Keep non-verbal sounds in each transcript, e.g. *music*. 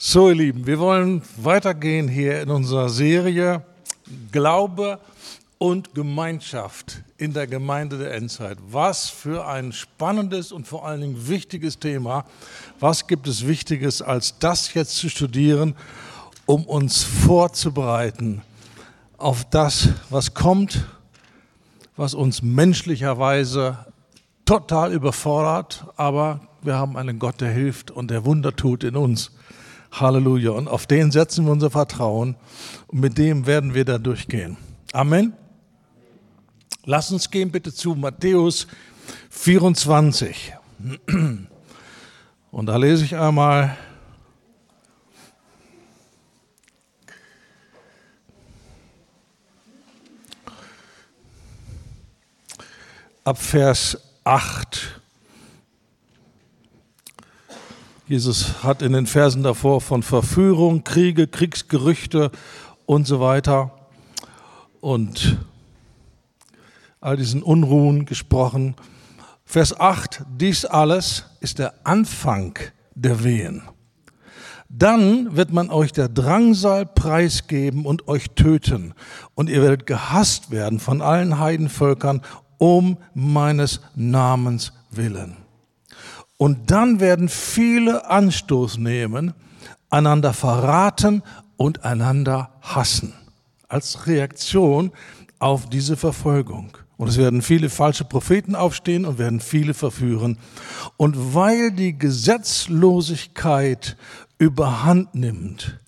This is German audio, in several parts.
So, ihr Lieben, wir wollen weitergehen hier in unserer Serie Glaube und Gemeinschaft in der Gemeinde der Endzeit. Was für ein spannendes und vor allen Dingen wichtiges Thema. Was gibt es Wichtiges, als das jetzt zu studieren, um uns vorzubereiten auf das, was kommt, was uns menschlicherweise total überfordert, aber wir haben einen Gott, der hilft und der Wunder tut in uns. Halleluja. Und auf den setzen wir unser Vertrauen und mit dem werden wir da durchgehen. Amen. Lass uns gehen bitte zu Matthäus 24. Und da lese ich einmal ab Vers 8. Jesus hat in den Versen davor von Verführung, Kriege, Kriegsgerüchte und so weiter und all diesen Unruhen gesprochen. Vers 8, dies alles ist der Anfang der Wehen. Dann wird man euch der Drangsal preisgeben und euch töten, und ihr werdet gehasst werden von allen Heidenvölkern um meines Namens willen. Und dann werden viele Anstoß nehmen, einander verraten und einander hassen. Als Reaktion auf diese Verfolgung. Und es werden viele falsche Propheten aufstehen und werden viele verführen. Und weil die Gesetzlosigkeit überhand nimmt,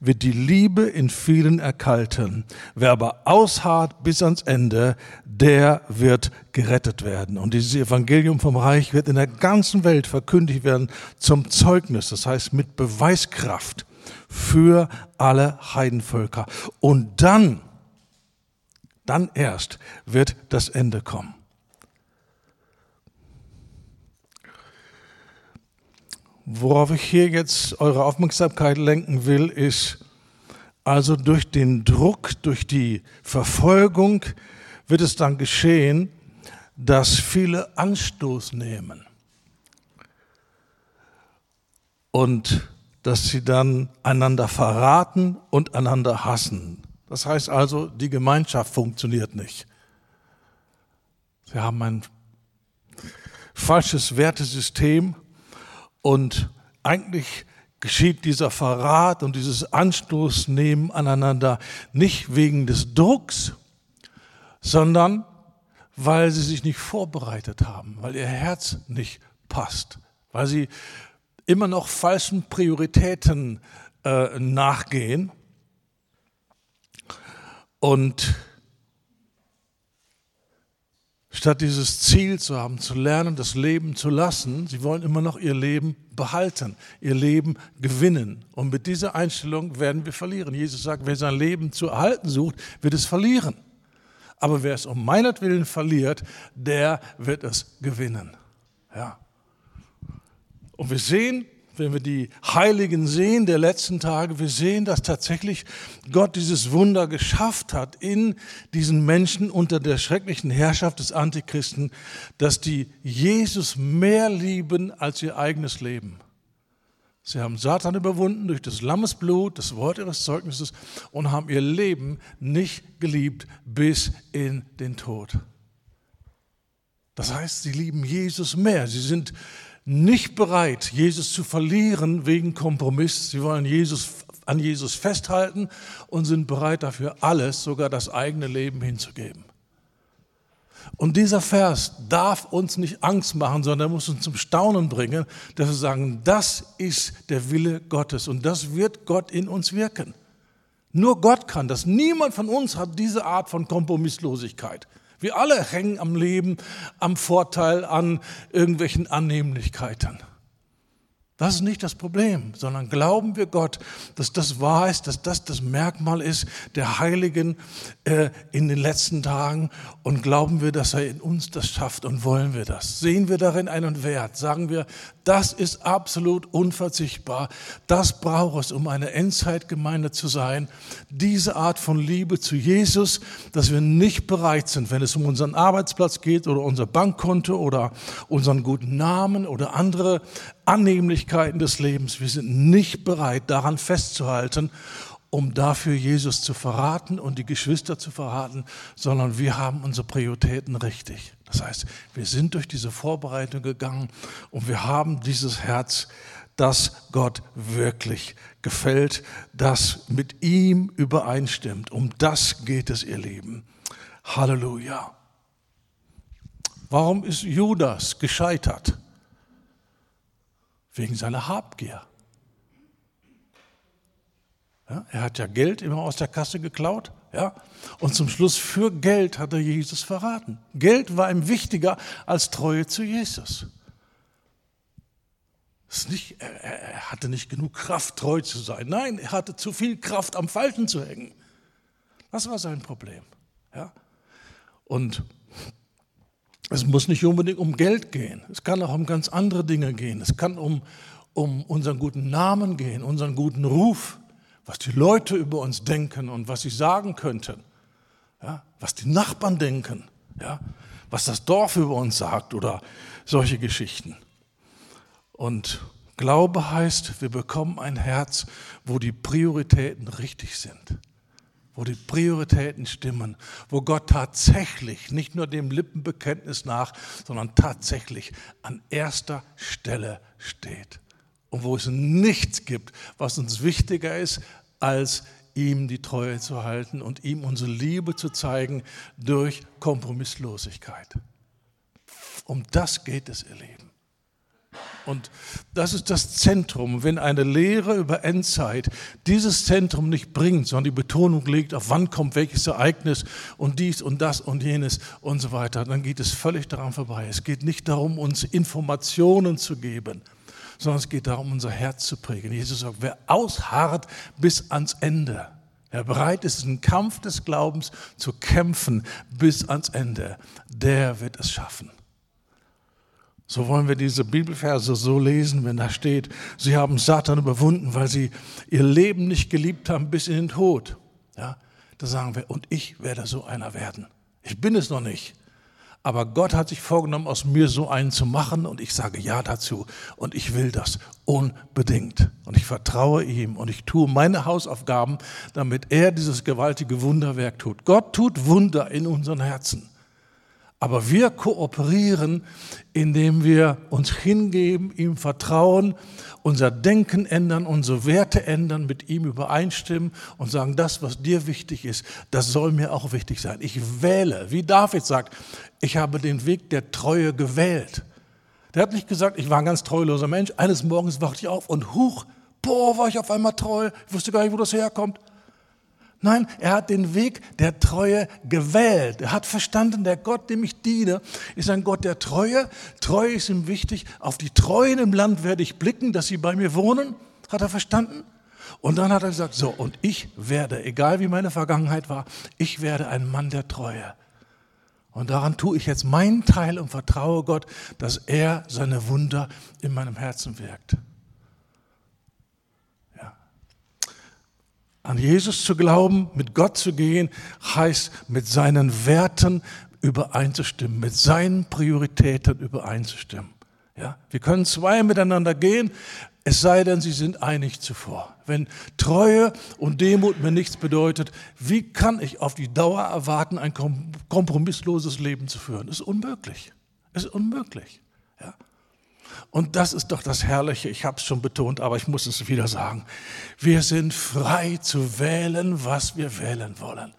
wird die Liebe in vielen erkalten. Wer aber ausharrt bis ans Ende, der wird gerettet werden. Und dieses Evangelium vom Reich wird in der ganzen Welt verkündigt werden zum Zeugnis, das heißt mit Beweiskraft für alle Heidenvölker. Und dann, dann erst wird das Ende kommen. Worauf ich hier jetzt eure Aufmerksamkeit lenken will, ist, also durch den Druck, durch die Verfolgung wird es dann geschehen, dass viele Anstoß nehmen und dass sie dann einander verraten und einander hassen. Das heißt also, die Gemeinschaft funktioniert nicht. Sie haben ein falsches Wertesystem und eigentlich geschieht dieser Verrat und dieses Anstoßnehmen aneinander nicht wegen des Drucks, sondern weil sie sich nicht vorbereitet haben, weil ihr Herz nicht passt, weil sie immer noch falschen Prioritäten äh, nachgehen. Und Statt dieses Ziel zu haben, zu lernen, das Leben zu lassen, sie wollen immer noch ihr Leben behalten, ihr Leben gewinnen. Und mit dieser Einstellung werden wir verlieren. Jesus sagt, wer sein Leben zu erhalten sucht, wird es verlieren. Aber wer es um meinetwillen verliert, der wird es gewinnen. Ja. Und wir sehen, wenn wir die Heiligen sehen der letzten Tage, wir sehen, dass tatsächlich Gott dieses Wunder geschafft hat in diesen Menschen unter der schrecklichen Herrschaft des Antichristen, dass die Jesus mehr lieben als ihr eigenes Leben. Sie haben Satan überwunden durch das Lammesblut, das Wort ihres Zeugnisses und haben ihr Leben nicht geliebt bis in den Tod. Das heißt, sie lieben Jesus mehr. Sie sind nicht bereit, Jesus zu verlieren wegen Kompromiss. Sie wollen Jesus, an Jesus festhalten und sind bereit dafür alles, sogar das eigene Leben hinzugeben. Und dieser Vers darf uns nicht Angst machen, sondern muss uns zum Staunen bringen, dass wir sagen, das ist der Wille Gottes und das wird Gott in uns wirken. Nur Gott kann das. Niemand von uns hat diese Art von Kompromisslosigkeit. Wir alle hängen am Leben, am Vorteil, an irgendwelchen Annehmlichkeiten. Das ist nicht das Problem, sondern glauben wir Gott, dass das wahr ist, dass das das Merkmal ist der Heiligen äh, in den letzten Tagen. Und glauben wir, dass er in uns das schafft und wollen wir das. Sehen wir darin einen Wert, sagen wir, das ist absolut unverzichtbar, das braucht es, um eine Endzeitgemeinde zu sein, diese Art von Liebe zu Jesus, dass wir nicht bereit sind, wenn es um unseren Arbeitsplatz geht oder unser Bankkonto oder unseren guten Namen oder andere Annehmlichkeiten des Lebens. Wir sind nicht bereit, daran festzuhalten, um dafür Jesus zu verraten und die Geschwister zu verraten, sondern wir haben unsere Prioritäten richtig. Das heißt, wir sind durch diese Vorbereitung gegangen und wir haben dieses Herz, das Gott wirklich gefällt, das mit ihm übereinstimmt. Um das geht es, ihr Lieben. Halleluja. Warum ist Judas gescheitert? Wegen seiner Habgier. Ja, er hat ja Geld immer aus der Kasse geklaut. Ja, und zum Schluss für Geld hat er Jesus verraten. Geld war ihm wichtiger als Treue zu Jesus. Nicht, er, er hatte nicht genug Kraft, treu zu sein. Nein, er hatte zu viel Kraft, am Falschen zu hängen. Das war sein Problem. Ja? Und es muss nicht unbedingt um Geld gehen. Es kann auch um ganz andere Dinge gehen. Es kann um, um unseren guten Namen gehen, unseren guten Ruf, was die Leute über uns denken und was sie sagen könnten. Ja? Was die Nachbarn denken. Ja? Was das Dorf über uns sagt oder solche Geschichten. Und Glaube heißt, wir bekommen ein Herz, wo die Prioritäten richtig sind, wo die Prioritäten stimmen, wo Gott tatsächlich nicht nur dem Lippenbekenntnis nach, sondern tatsächlich an erster Stelle steht. Und wo es nichts gibt, was uns wichtiger ist, als ihm die Treue zu halten und ihm unsere Liebe zu zeigen durch Kompromisslosigkeit. Um das geht es, ihr Leben. Und das ist das Zentrum. Wenn eine Lehre über Endzeit dieses Zentrum nicht bringt, sondern die Betonung legt, auf wann kommt welches Ereignis und dies und das und jenes und so weiter, dann geht es völlig daran vorbei. Es geht nicht darum, uns Informationen zu geben, sondern es geht darum, unser Herz zu prägen. Jesus sagt, wer ausharrt bis ans Ende, Wer bereit ist, den Kampf des Glaubens zu kämpfen bis ans Ende, der wird es schaffen. So wollen wir diese Bibelverse so lesen, wenn da steht, sie haben Satan überwunden, weil sie ihr Leben nicht geliebt haben bis in den Tod. Ja, da sagen wir, und ich werde so einer werden. Ich bin es noch nicht. Aber Gott hat sich vorgenommen, aus mir so einen zu machen und ich sage Ja dazu und ich will das unbedingt. Und ich vertraue ihm und ich tue meine Hausaufgaben, damit er dieses gewaltige Wunderwerk tut. Gott tut Wunder in unseren Herzen. Aber wir kooperieren, indem wir uns hingeben, ihm vertrauen, unser Denken ändern, unsere Werte ändern, mit ihm übereinstimmen und sagen, das, was dir wichtig ist, das soll mir auch wichtig sein. Ich wähle, wie David sagt, ich habe den Weg der Treue gewählt. Der hat nicht gesagt, ich war ein ganz treuloser Mensch. Eines Morgens wachte ich auf und huch, boah, war ich auf einmal treu. Ich wusste gar nicht, wo das herkommt. Nein, er hat den Weg der Treue gewählt. Er hat verstanden, der Gott, dem ich diene, ist ein Gott der Treue. Treue ist ihm wichtig. Auf die Treuen im Land werde ich blicken, dass sie bei mir wohnen. Hat er verstanden? Und dann hat er gesagt, so, und ich werde, egal wie meine Vergangenheit war, ich werde ein Mann der Treue. Und daran tue ich jetzt meinen Teil und vertraue Gott, dass er seine Wunder in meinem Herzen wirkt. An Jesus zu glauben, mit Gott zu gehen, heißt mit seinen Werten übereinzustimmen, mit seinen Prioritäten übereinzustimmen. Ja? Wir können zwei miteinander gehen, es sei denn, sie sind einig zuvor. Wenn Treue und Demut mir nichts bedeutet, wie kann ich auf die Dauer erwarten, ein kompromissloses Leben zu führen? Das ist unmöglich. Das ist unmöglich. Ja? Und das ist doch das Herrliche, ich habe es schon betont, aber ich muss es wieder sagen. Wir sind frei zu wählen, was wir wählen wollen.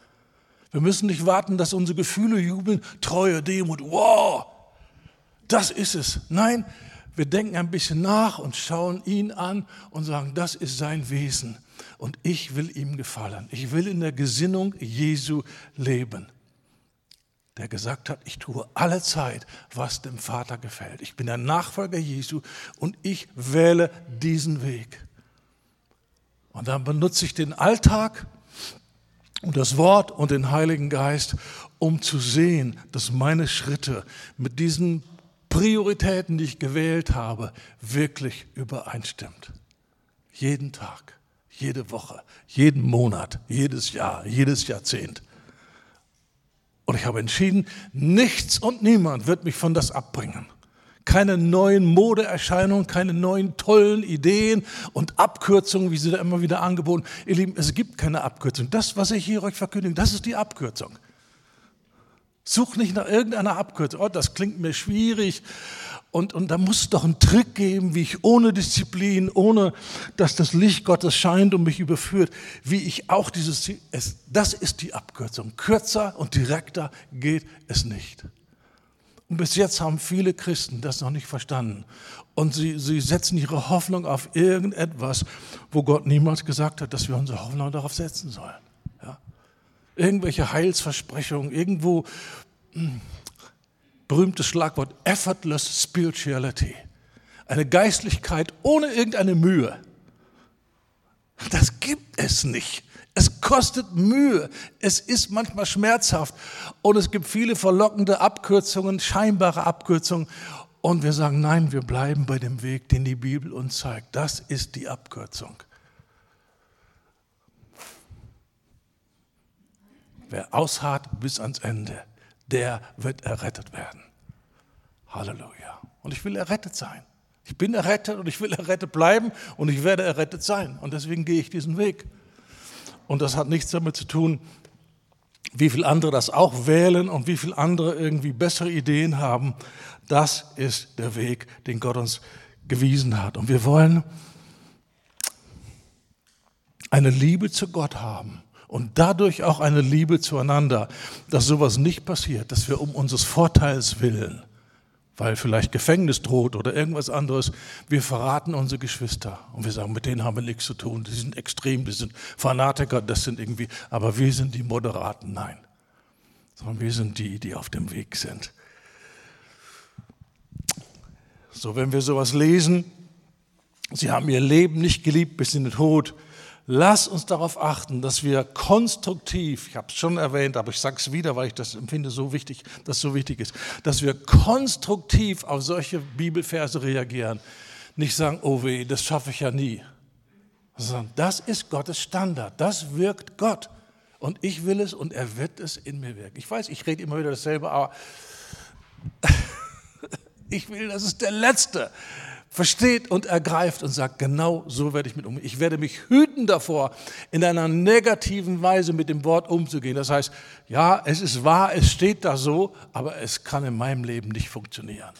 Wir müssen nicht warten, dass unsere Gefühle jubeln, Treue, Demut, wow, das ist es. Nein, wir denken ein bisschen nach und schauen ihn an und sagen, das ist sein Wesen und ich will ihm gefallen. Ich will in der Gesinnung Jesu leben der gesagt hat, ich tue alle Zeit, was dem Vater gefällt. Ich bin der Nachfolger Jesu und ich wähle diesen Weg. Und dann benutze ich den Alltag und das Wort und den Heiligen Geist, um zu sehen, dass meine Schritte mit diesen Prioritäten, die ich gewählt habe, wirklich übereinstimmt. Jeden Tag, jede Woche, jeden Monat, jedes Jahr, jedes Jahrzehnt. Und ich habe entschieden, nichts und niemand wird mich von das abbringen. Keine neuen Modeerscheinungen, keine neuen tollen Ideen und Abkürzungen, wie sie da immer wieder angeboten. Ihr Lieben, es gibt keine Abkürzung. Das, was ich hier euch verkündige, das ist die Abkürzung. Such nicht nach irgendeiner Abkürzung. Oh, das klingt mir schwierig. Und, und da muss es doch einen Trick geben, wie ich ohne Disziplin, ohne dass das Licht Gottes scheint und mich überführt, wie ich auch dieses Ziel, es, das ist die Abkürzung. Kürzer und direkter geht es nicht. Und bis jetzt haben viele Christen das noch nicht verstanden. Und sie, sie setzen ihre Hoffnung auf irgendetwas, wo Gott niemals gesagt hat, dass wir unsere Hoffnung darauf setzen sollen. Ja? Irgendwelche Heilsversprechungen, irgendwo mh, hm, berühmtes Schlagwort effortless spirituality. Eine Geistlichkeit ohne irgendeine Mühe. Das gibt es nicht. Es kostet Mühe. Es ist manchmal schmerzhaft. Und es gibt viele verlockende Abkürzungen, scheinbare Abkürzungen. Und wir sagen, nein, wir bleiben bei dem Weg, den die Bibel uns zeigt. Das ist die Abkürzung. Wer ausharrt bis ans Ende, der wird errettet werden. Halleluja. Und ich will errettet sein. Ich bin errettet und ich will errettet bleiben und ich werde errettet sein. Und deswegen gehe ich diesen Weg. Und das hat nichts damit zu tun, wie viele andere das auch wählen und wie viele andere irgendwie bessere Ideen haben. Das ist der Weg, den Gott uns gewiesen hat. Und wir wollen eine Liebe zu Gott haben und dadurch auch eine Liebe zueinander, dass sowas nicht passiert, dass wir um unseres Vorteils willen weil vielleicht Gefängnis droht oder irgendwas anderes. Wir verraten unsere Geschwister und wir sagen, mit denen haben wir nichts zu tun. Die sind extrem, die sind Fanatiker, das sind irgendwie, aber wir sind die Moderaten, nein. Sondern wir sind die, die auf dem Weg sind. So, wenn wir sowas lesen, sie haben ihr Leben nicht geliebt bis in den Tod, Lass uns darauf achten, dass wir konstruktiv, ich habe es schon erwähnt, aber ich sage es wieder, weil ich das empfinde so wichtig, dass so wichtig ist, dass wir konstruktiv auf solche Bibelverse reagieren. Nicht sagen, oh weh, das schaffe ich ja nie. Sondern das ist Gottes Standard, das wirkt Gott. Und ich will es und er wird es in mir wirken. Ich weiß, ich rede immer wieder dasselbe, aber *laughs* ich will, das ist der Letzte, versteht und ergreift und sagt, genau so werde ich mit umgehen. Ich werde mich hüten davor, in einer negativen Weise mit dem Wort umzugehen. Das heißt, ja, es ist wahr, es steht da so, aber es kann in meinem Leben nicht funktionieren.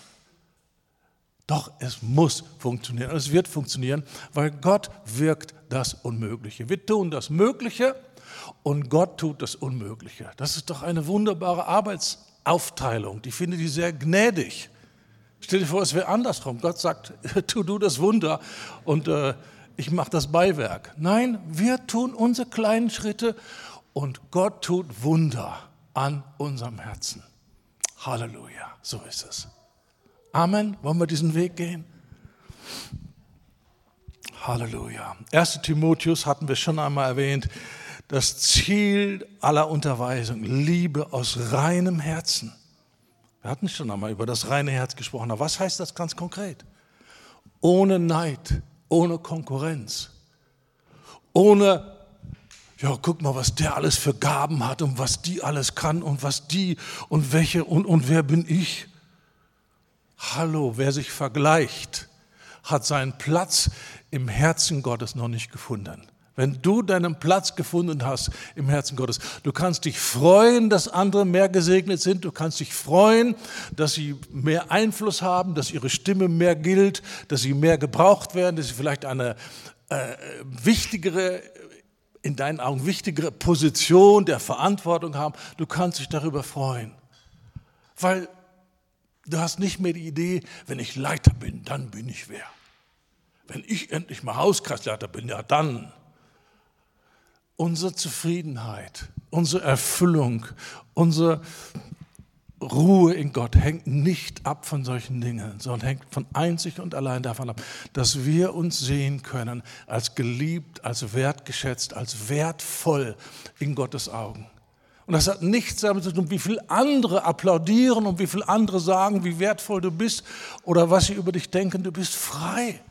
Doch es muss funktionieren und es wird funktionieren, weil Gott wirkt das Unmögliche. Wir tun das Mögliche und Gott tut das Unmögliche. Das ist doch eine wunderbare Arbeitsaufteilung. Die finde ich sehr gnädig. Stell dir vor, es wäre andersrum. Gott sagt, *laughs* tu du das Wunder und äh, ich mache das Beiwerk. Nein, wir tun unsere kleinen Schritte und Gott tut Wunder an unserem Herzen. Halleluja, so ist es. Amen. Wollen wir diesen Weg gehen? Halleluja. 1. Timotheus hatten wir schon einmal erwähnt. Das Ziel aller Unterweisung, Liebe aus reinem Herzen. Wir hatten schon einmal über das reine Herz gesprochen. Aber was heißt das ganz konkret? Ohne Neid, ohne Konkurrenz, ohne, ja, guck mal, was der alles für Gaben hat und was die alles kann und was die und welche und, und wer bin ich? Hallo, wer sich vergleicht, hat seinen Platz im Herzen Gottes noch nicht gefunden. Wenn du deinen Platz gefunden hast im Herzen Gottes, du kannst dich freuen, dass andere mehr gesegnet sind, du kannst dich freuen, dass sie mehr Einfluss haben, dass ihre Stimme mehr gilt, dass sie mehr gebraucht werden, dass sie vielleicht eine äh, wichtigere, in deinen Augen wichtigere Position der Verantwortung haben. Du kannst dich darüber freuen, weil du hast nicht mehr die Idee, wenn ich Leiter bin, dann bin ich wer. Wenn ich endlich mal Hauskreisleiter bin, ja dann unsere Zufriedenheit, unsere Erfüllung, unsere Ruhe in Gott hängt nicht ab von solchen Dingen, sondern hängt von einzig und allein davon ab, dass wir uns sehen können als geliebt, als wertgeschätzt, als wertvoll in Gottes Augen. Und das hat nichts damit zu tun, wie viel andere applaudieren und wie viel andere sagen, wie wertvoll du bist oder was sie über dich denken. Du bist frei.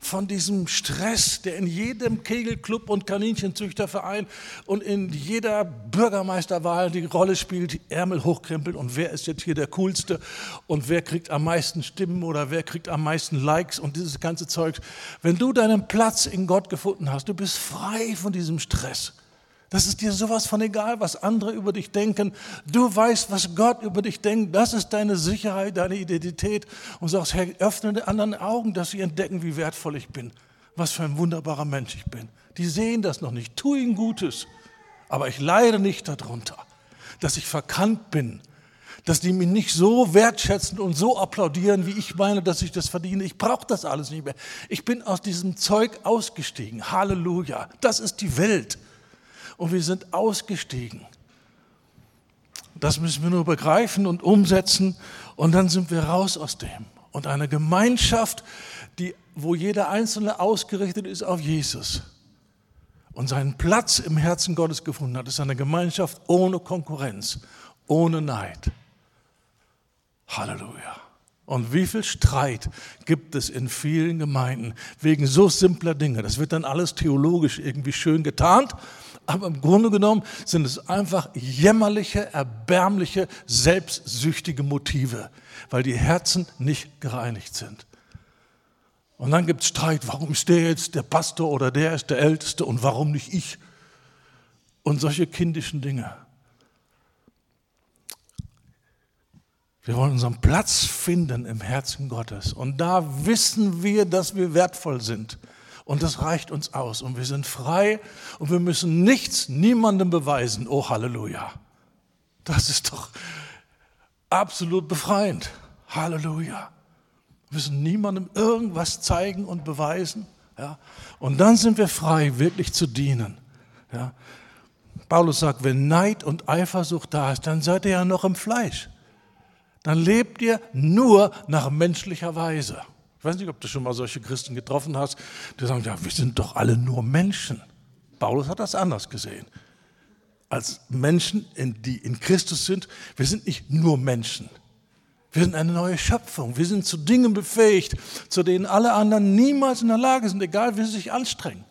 Von diesem Stress, der in jedem Kegelclub und Kaninchenzüchterverein und in jeder Bürgermeisterwahl die Rolle spielt, die Ärmel hochkrempeln und wer ist jetzt hier der Coolste und wer kriegt am meisten Stimmen oder wer kriegt am meisten Likes und dieses ganze Zeug. Wenn du deinen Platz in Gott gefunden hast, du bist frei von diesem Stress. Das ist dir sowas von egal, was andere über dich denken. Du weißt, was Gott über dich denkt. Das ist deine Sicherheit, deine Identität. Und sagst, Herr, öffne die anderen Augen, dass sie entdecken, wie wertvoll ich bin. Was für ein wunderbarer Mensch ich bin. Die sehen das noch nicht. Tu ihnen Gutes. Aber ich leide nicht darunter, dass ich verkannt bin. Dass die mich nicht so wertschätzen und so applaudieren, wie ich meine, dass ich das verdiene. Ich brauche das alles nicht mehr. Ich bin aus diesem Zeug ausgestiegen. Halleluja. Das ist die Welt und wir sind ausgestiegen. Das müssen wir nur begreifen und umsetzen und dann sind wir raus aus dem. Und eine Gemeinschaft, die, wo jeder Einzelne ausgerichtet ist auf Jesus und seinen Platz im Herzen Gottes gefunden hat, ist eine Gemeinschaft ohne Konkurrenz, ohne Neid. Halleluja. Und wie viel Streit gibt es in vielen Gemeinden wegen so simpler Dinge? Das wird dann alles theologisch irgendwie schön getarnt aber im Grunde genommen sind es einfach jämmerliche, erbärmliche, selbstsüchtige Motive, weil die Herzen nicht gereinigt sind. Und dann gibt es Streit, warum ist der jetzt der Pastor oder der ist der Älteste und warum nicht ich? Und solche kindischen Dinge. Wir wollen unseren Platz finden im Herzen Gottes. Und da wissen wir, dass wir wertvoll sind. Und das reicht uns aus. Und wir sind frei und wir müssen nichts, niemandem beweisen. Oh, Halleluja. Das ist doch absolut befreiend. Halleluja. Wir müssen niemandem irgendwas zeigen und beweisen. Ja? Und dann sind wir frei, wirklich zu dienen. Ja? Paulus sagt, wenn Neid und Eifersucht da ist, dann seid ihr ja noch im Fleisch. Dann lebt ihr nur nach menschlicher Weise. Ich weiß nicht, ob du schon mal solche Christen getroffen hast, die sagen, ja, wir sind doch alle nur Menschen. Paulus hat das anders gesehen. Als Menschen, die in Christus sind, wir sind nicht nur Menschen. Wir sind eine neue Schöpfung. Wir sind zu Dingen befähigt, zu denen alle anderen niemals in der Lage sind, egal wie sie sich anstrengen.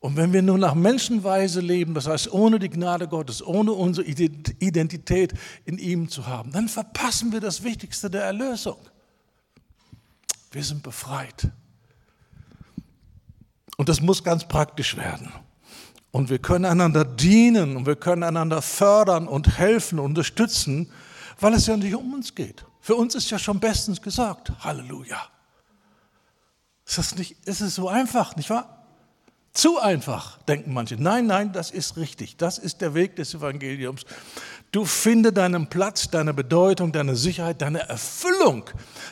Und wenn wir nur nach Menschenweise leben, das heißt ohne die Gnade Gottes, ohne unsere Identität in ihm zu haben, dann verpassen wir das Wichtigste der Erlösung. Wir sind befreit. Und das muss ganz praktisch werden. Und wir können einander dienen und wir können einander fördern und helfen, unterstützen, weil es ja nicht um uns geht. Für uns ist ja schon bestens gesagt. Halleluja. Ist das nicht, ist es so einfach, nicht wahr? Zu einfach, denken manche. Nein, nein, das ist richtig. Das ist der Weg des Evangeliums. Du finde deinen Platz, deine Bedeutung, deine Sicherheit, deine Erfüllung,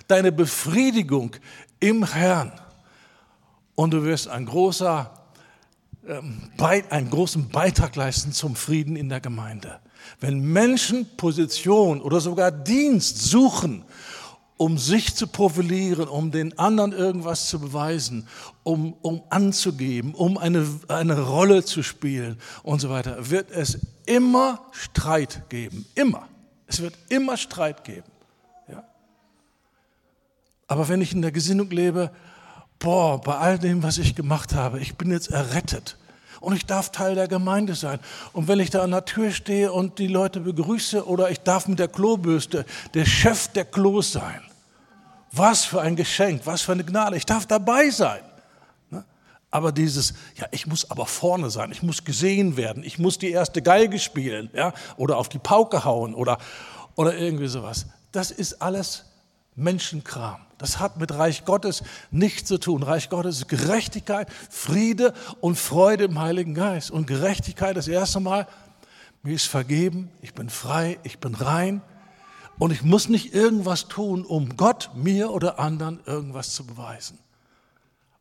deine Befriedigung im Herrn. Und du wirst ein großer, ähm, einen großen Beitrag leisten zum Frieden in der Gemeinde. Wenn Menschen Position oder sogar Dienst suchen, um sich zu profilieren, um den anderen irgendwas zu beweisen, um, um anzugeben, um eine, eine Rolle zu spielen und so weiter, wird es immer Streit geben. Immer. Es wird immer Streit geben. Ja? Aber wenn ich in der Gesinnung lebe, boah, bei all dem, was ich gemacht habe, ich bin jetzt errettet und ich darf Teil der Gemeinde sein. Und wenn ich da an der Tür stehe und die Leute begrüße oder ich darf mit der Klobürste der Chef der Klos sein, was für ein Geschenk, was für eine Gnade. Ich darf dabei sein. Aber dieses, ja, ich muss aber vorne sein, ich muss gesehen werden, ich muss die erste Geige spielen ja, oder auf die Pauke hauen oder, oder irgendwie sowas. Das ist alles Menschenkram. Das hat mit Reich Gottes nichts zu tun. Reich Gottes ist Gerechtigkeit, Friede und Freude im Heiligen Geist. Und Gerechtigkeit das erste Mal, mir ist vergeben, ich bin frei, ich bin rein. Und ich muss nicht irgendwas tun, um Gott, mir oder anderen irgendwas zu beweisen.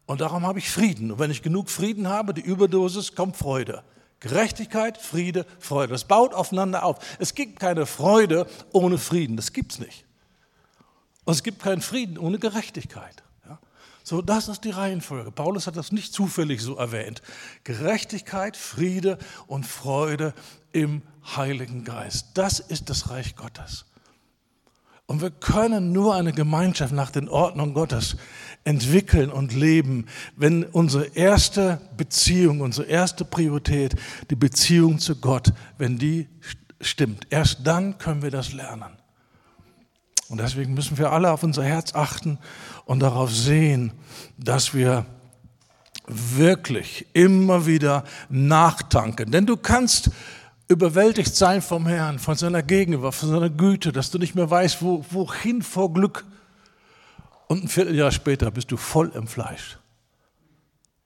Und darum habe ich Frieden. Und wenn ich genug Frieden habe, die Überdosis, kommt Freude. Gerechtigkeit, Friede, Freude. Das baut aufeinander auf. Es gibt keine Freude ohne Frieden. Das gibt es nicht. Und es gibt keinen Frieden ohne Gerechtigkeit. Ja? So, das ist die Reihenfolge. Paulus hat das nicht zufällig so erwähnt. Gerechtigkeit, Friede und Freude im Heiligen Geist. Das ist das Reich Gottes. Und wir können nur eine Gemeinschaft nach den Ordnungen Gottes entwickeln und leben, wenn unsere erste Beziehung, unsere erste Priorität, die Beziehung zu Gott, wenn die stimmt. Erst dann können wir das lernen. Und deswegen müssen wir alle auf unser Herz achten und darauf sehen, dass wir wirklich immer wieder nachtanken. Denn du kannst überwältigt sein vom Herrn, von seiner Gegenwart, von seiner Güte, dass du nicht mehr weißt, wo, wohin vor Glück. Und ein Vierteljahr später bist du voll im Fleisch.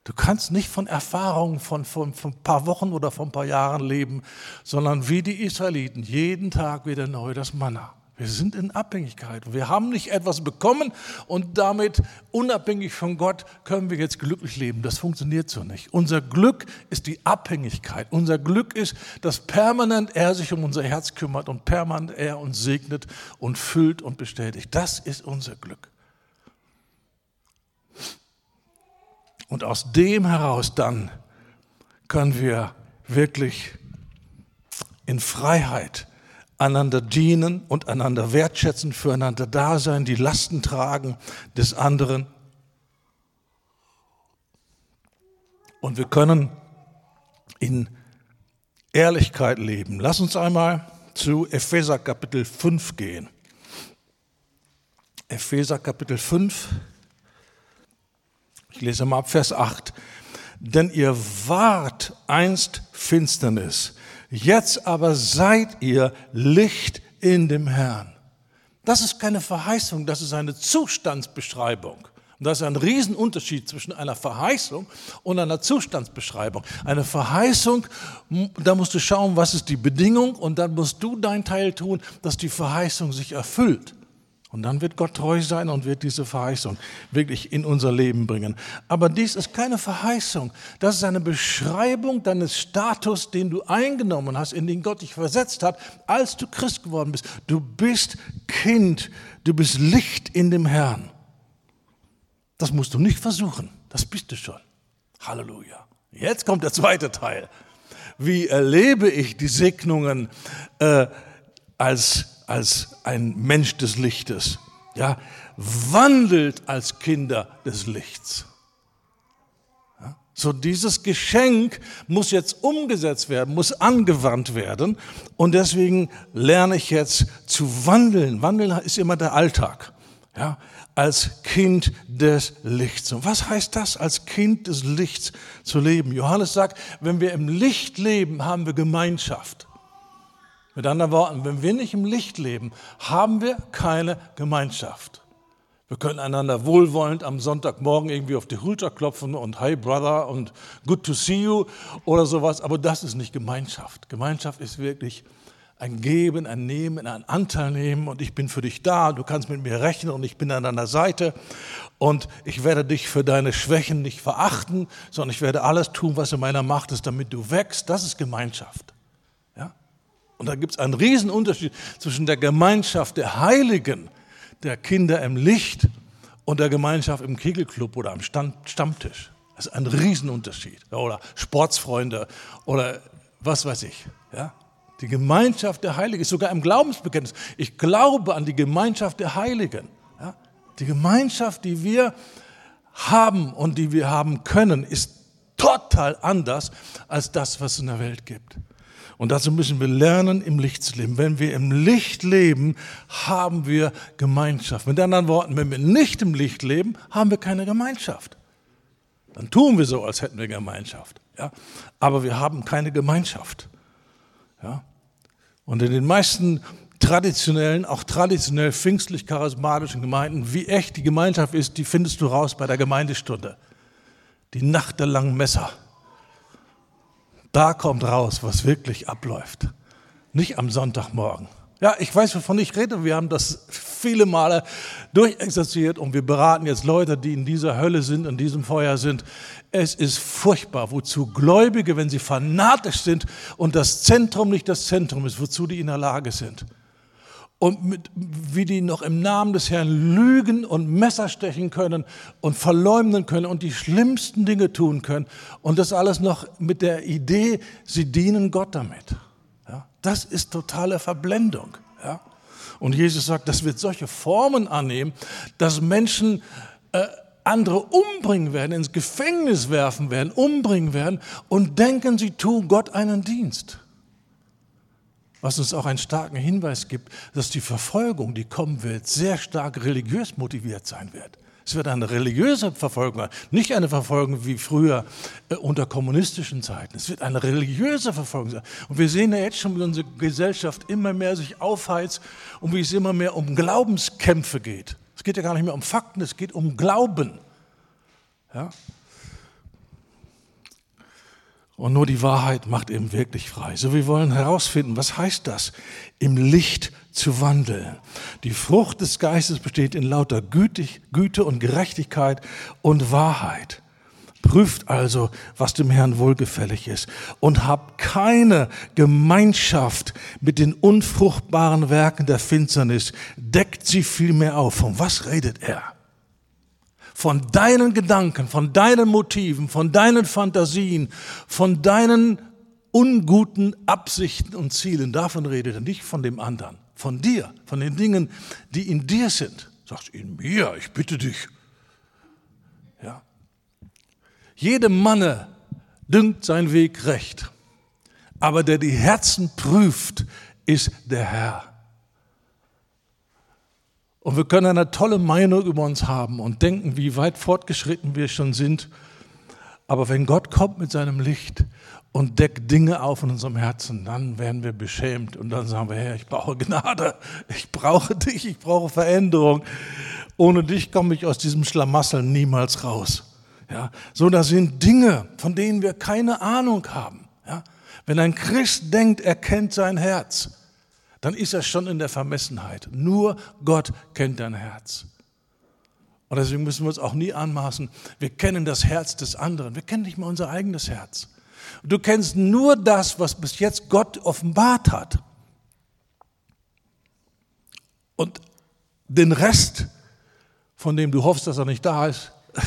Du kannst nicht von Erfahrungen von, von, von ein paar Wochen oder von ein paar Jahren leben, sondern wie die Israeliten, jeden Tag wieder neu das Manna. Wir sind in Abhängigkeit. Wir haben nicht etwas bekommen und damit unabhängig von Gott können wir jetzt glücklich leben. Das funktioniert so nicht. Unser Glück ist die Abhängigkeit. Unser Glück ist, dass permanent er sich um unser Herz kümmert und permanent er uns segnet und füllt und bestätigt. Das ist unser Glück. Und aus dem heraus dann können wir wirklich in Freiheit einander dienen und einander wertschätzen, füreinander da sein, die Lasten tragen des anderen. Und wir können in Ehrlichkeit leben. Lass uns einmal zu Epheser Kapitel 5 gehen. Epheser Kapitel 5. Ich lese mal ab Vers 8. Denn ihr wart einst Finsternis, Jetzt aber seid ihr Licht in dem Herrn. Das ist keine Verheißung, das ist eine Zustandsbeschreibung. Und das ist ein Riesenunterschied zwischen einer Verheißung und einer Zustandsbeschreibung. Eine Verheißung, da musst du schauen, was ist die Bedingung und dann musst du dein Teil tun, dass die Verheißung sich erfüllt. Und dann wird Gott treu sein und wird diese Verheißung wirklich in unser Leben bringen. Aber dies ist keine Verheißung. Das ist eine Beschreibung deines Status, den du eingenommen hast, in den Gott dich versetzt hat, als du Christ geworden bist. Du bist Kind, du bist Licht in dem Herrn. Das musst du nicht versuchen, das bist du schon. Halleluja. Jetzt kommt der zweite Teil. Wie erlebe ich die Segnungen äh, als als ein Mensch des Lichtes. Ja, wandelt als Kinder des Lichts. Ja, so dieses Geschenk muss jetzt umgesetzt werden, muss angewandt werden. Und deswegen lerne ich jetzt zu wandeln. Wandeln ist immer der Alltag. Ja, als Kind des Lichts. Und was heißt das, als Kind des Lichts zu leben? Johannes sagt, wenn wir im Licht leben, haben wir Gemeinschaft. Mit anderen Worten, wenn wir nicht im Licht leben, haben wir keine Gemeinschaft. Wir können einander wohlwollend am Sonntagmorgen irgendwie auf die Schulter klopfen und Hi Brother und Good to see you oder sowas, aber das ist nicht Gemeinschaft. Gemeinschaft ist wirklich ein Geben, ein Nehmen, ein Anteil nehmen und ich bin für dich da, du kannst mit mir rechnen und ich bin an deiner Seite und ich werde dich für deine Schwächen nicht verachten, sondern ich werde alles tun, was in meiner Macht ist, damit du wächst. Das ist Gemeinschaft. Und da gibt es einen riesen Unterschied zwischen der Gemeinschaft der Heiligen, der Kinder im Licht und der Gemeinschaft im Kegelclub oder am Stammtisch. Das ist ein Riesenunterschied. Oder Sportsfreunde oder was weiß ich. Ja? Die Gemeinschaft der Heiligen ist sogar im Glaubensbekenntnis. Ich glaube an die Gemeinschaft der Heiligen. Ja? Die Gemeinschaft, die wir haben und die wir haben können, ist total anders als das, was es in der Welt gibt. Und dazu müssen wir lernen, im Licht zu leben. Wenn wir im Licht leben, haben wir Gemeinschaft. Mit anderen Worten, wenn wir nicht im Licht leben, haben wir keine Gemeinschaft. Dann tun wir so, als hätten wir Gemeinschaft. Ja? Aber wir haben keine Gemeinschaft. Ja? Und in den meisten traditionellen, auch traditionell pfingstlich-charismatischen Gemeinden, wie echt die Gemeinschaft ist, die findest du raus bei der Gemeindestunde. Die Nacht der langen Messer. Da kommt raus, was wirklich abläuft. Nicht am Sonntagmorgen. Ja, ich weiß, wovon ich rede. Wir haben das viele Male durchexerziert und wir beraten jetzt Leute, die in dieser Hölle sind, in diesem Feuer sind. Es ist furchtbar, wozu Gläubige, wenn sie fanatisch sind und das Zentrum nicht das Zentrum ist, wozu die in der Lage sind und mit, wie die noch im Namen des Herrn lügen und Messer stechen können und verleumden können und die schlimmsten Dinge tun können. Und das alles noch mit der Idee, sie dienen Gott damit. Ja, das ist totale Verblendung. Ja. Und Jesus sagt, das wird solche Formen annehmen, dass Menschen äh, andere umbringen werden, ins Gefängnis werfen werden, umbringen werden und denken, sie tun Gott einen Dienst. Was uns auch einen starken Hinweis gibt, dass die Verfolgung, die kommen wird, sehr stark religiös motiviert sein wird. Es wird eine religiöse Verfolgung, nicht eine Verfolgung wie früher äh, unter kommunistischen Zeiten. Es wird eine religiöse Verfolgung sein. Und wir sehen ja jetzt schon, wie unsere Gesellschaft immer mehr sich aufheizt und wie es immer mehr um Glaubenskämpfe geht. Es geht ja gar nicht mehr um Fakten, es geht um Glauben. Ja? Und nur die Wahrheit macht eben wirklich frei. So, wir wollen herausfinden, was heißt das, im Licht zu wandeln. Die Frucht des Geistes besteht in lauter Gütig, Güte und Gerechtigkeit und Wahrheit. Prüft also, was dem Herrn wohlgefällig ist und habt keine Gemeinschaft mit den unfruchtbaren Werken der Finsternis. Deckt sie vielmehr auf. Von was redet er? Von deinen Gedanken, von deinen Motiven, von deinen Fantasien, von deinen unguten Absichten und Zielen. Davon redet er nicht von dem anderen, von dir, von den Dingen, die in dir sind. Sagst in mir, ich bitte dich. Ja. Jedem Manne dünkt sein Weg recht, aber der die Herzen prüft, ist der Herr. Und wir können eine tolle Meinung über uns haben und denken, wie weit fortgeschritten wir schon sind. Aber wenn Gott kommt mit seinem Licht und deckt Dinge auf in unserem Herzen, dann werden wir beschämt und dann sagen wir, Herr, ich brauche Gnade, ich brauche dich, ich brauche Veränderung. Ohne dich komme ich aus diesem Schlamassel niemals raus. Ja, so, da sind Dinge, von denen wir keine Ahnung haben. Ja, wenn ein Christ denkt, er kennt sein Herz, dann ist er schon in der Vermessenheit. Nur Gott kennt dein Herz. Und deswegen müssen wir uns auch nie anmaßen, wir kennen das Herz des anderen. Wir kennen nicht mal unser eigenes Herz. Du kennst nur das, was bis jetzt Gott offenbart hat. Und den Rest, von dem du hoffst, dass er nicht da ist, *laughs*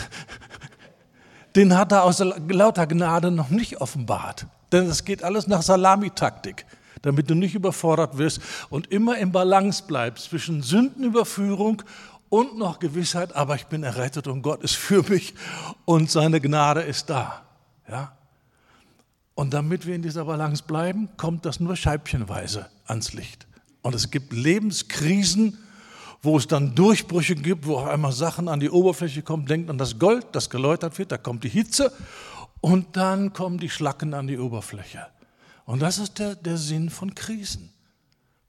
den hat er aus lauter Gnade noch nicht offenbart. Denn es geht alles nach Salamitaktik damit du nicht überfordert wirst und immer im Balance bleibst zwischen Sündenüberführung und noch Gewissheit, aber ich bin errettet und Gott ist für mich und seine Gnade ist da. Ja? Und damit wir in dieser Balance bleiben, kommt das nur scheibchenweise ans Licht. Und es gibt Lebenskrisen, wo es dann Durchbrüche gibt, wo auch einmal Sachen an die Oberfläche kommen. Denkt an das Gold, das geläutert wird, da kommt die Hitze und dann kommen die Schlacken an die Oberfläche. Und das ist der, der Sinn von Krisen,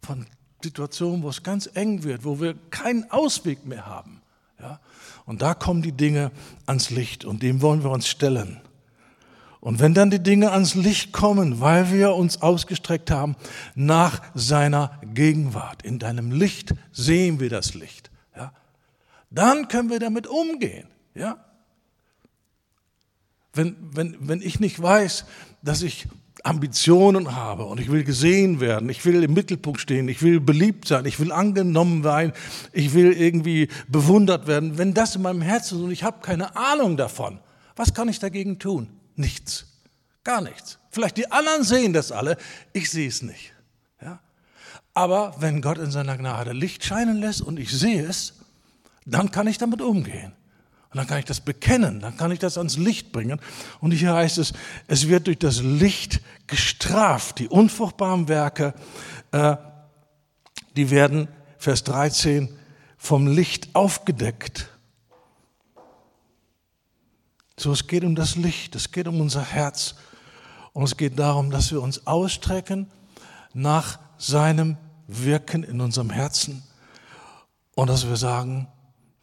von Situationen, wo es ganz eng wird, wo wir keinen Ausweg mehr haben. Ja? Und da kommen die Dinge ans Licht und dem wollen wir uns stellen. Und wenn dann die Dinge ans Licht kommen, weil wir uns ausgestreckt haben nach seiner Gegenwart, in deinem Licht sehen wir das Licht, ja? dann können wir damit umgehen. Ja? Wenn, wenn, wenn ich nicht weiß, dass ich Ambitionen habe und ich will gesehen werden, ich will im Mittelpunkt stehen, ich will beliebt sein, ich will angenommen sein, ich will irgendwie bewundert werden, wenn das in meinem Herzen ist und ich habe keine Ahnung davon, was kann ich dagegen tun? Nichts. Gar nichts. Vielleicht die anderen sehen das alle, ich sehe es nicht. Ja? Aber wenn Gott in seiner Gnade Licht scheinen lässt und ich sehe es, dann kann ich damit umgehen. Und dann kann ich das bekennen, dann kann ich das ans Licht bringen. Und hier heißt es, es wird durch das Licht gestraft. Die unfruchtbaren Werke, äh, die werden, Vers 13, vom Licht aufgedeckt. So, es geht um das Licht, es geht um unser Herz. Und es geht darum, dass wir uns ausstrecken nach seinem Wirken in unserem Herzen. Und dass wir sagen,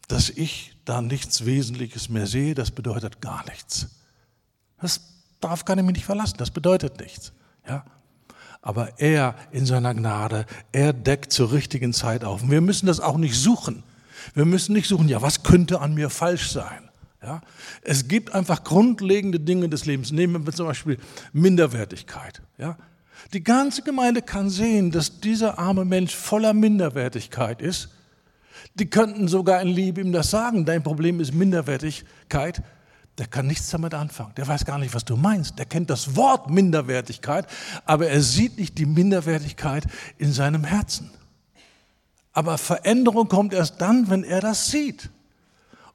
dass ich da nichts Wesentliches mehr sehe, das bedeutet gar nichts. Das, darauf kann ich mich nicht verlassen, das bedeutet nichts. Ja? Aber er in seiner Gnade, er deckt zur richtigen Zeit auf. Und wir müssen das auch nicht suchen. Wir müssen nicht suchen, ja, was könnte an mir falsch sein? Ja? Es gibt einfach grundlegende Dinge des Lebens. Nehmen wir zum Beispiel Minderwertigkeit. Ja? Die ganze Gemeinde kann sehen, dass dieser arme Mensch voller Minderwertigkeit ist die könnten sogar in Liebe ihm das sagen. Dein Problem ist Minderwertigkeit. Der kann nichts damit anfangen. Der weiß gar nicht, was du meinst. Der kennt das Wort Minderwertigkeit, aber er sieht nicht die Minderwertigkeit in seinem Herzen. Aber Veränderung kommt erst dann, wenn er das sieht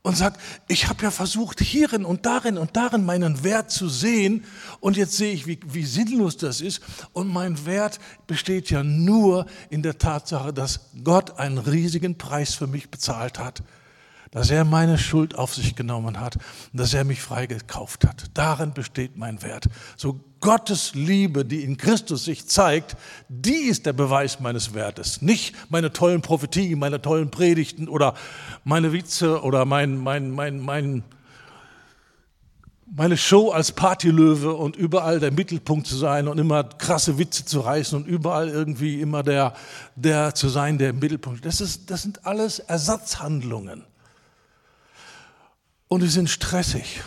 und sagt, ich habe ja versucht, hierin und darin und darin meinen Wert zu sehen und jetzt sehe ich, wie, wie sinnlos das ist und mein Wert besteht ja nur in der Tatsache, dass Gott einen riesigen Preis für mich bezahlt hat dass er meine Schuld auf sich genommen hat und dass er mich freigekauft hat. Darin besteht mein Wert. So Gottes Liebe, die in Christus sich zeigt, die ist der Beweis meines Wertes. Nicht meine tollen Prophetien, meine tollen Predigten oder meine Witze oder mein, mein, mein, mein, meine Show als Partylöwe und überall der Mittelpunkt zu sein und immer krasse Witze zu reißen und überall irgendwie immer der, der zu sein, der im Mittelpunkt. Das, ist, das sind alles Ersatzhandlungen. Und die sind stressig.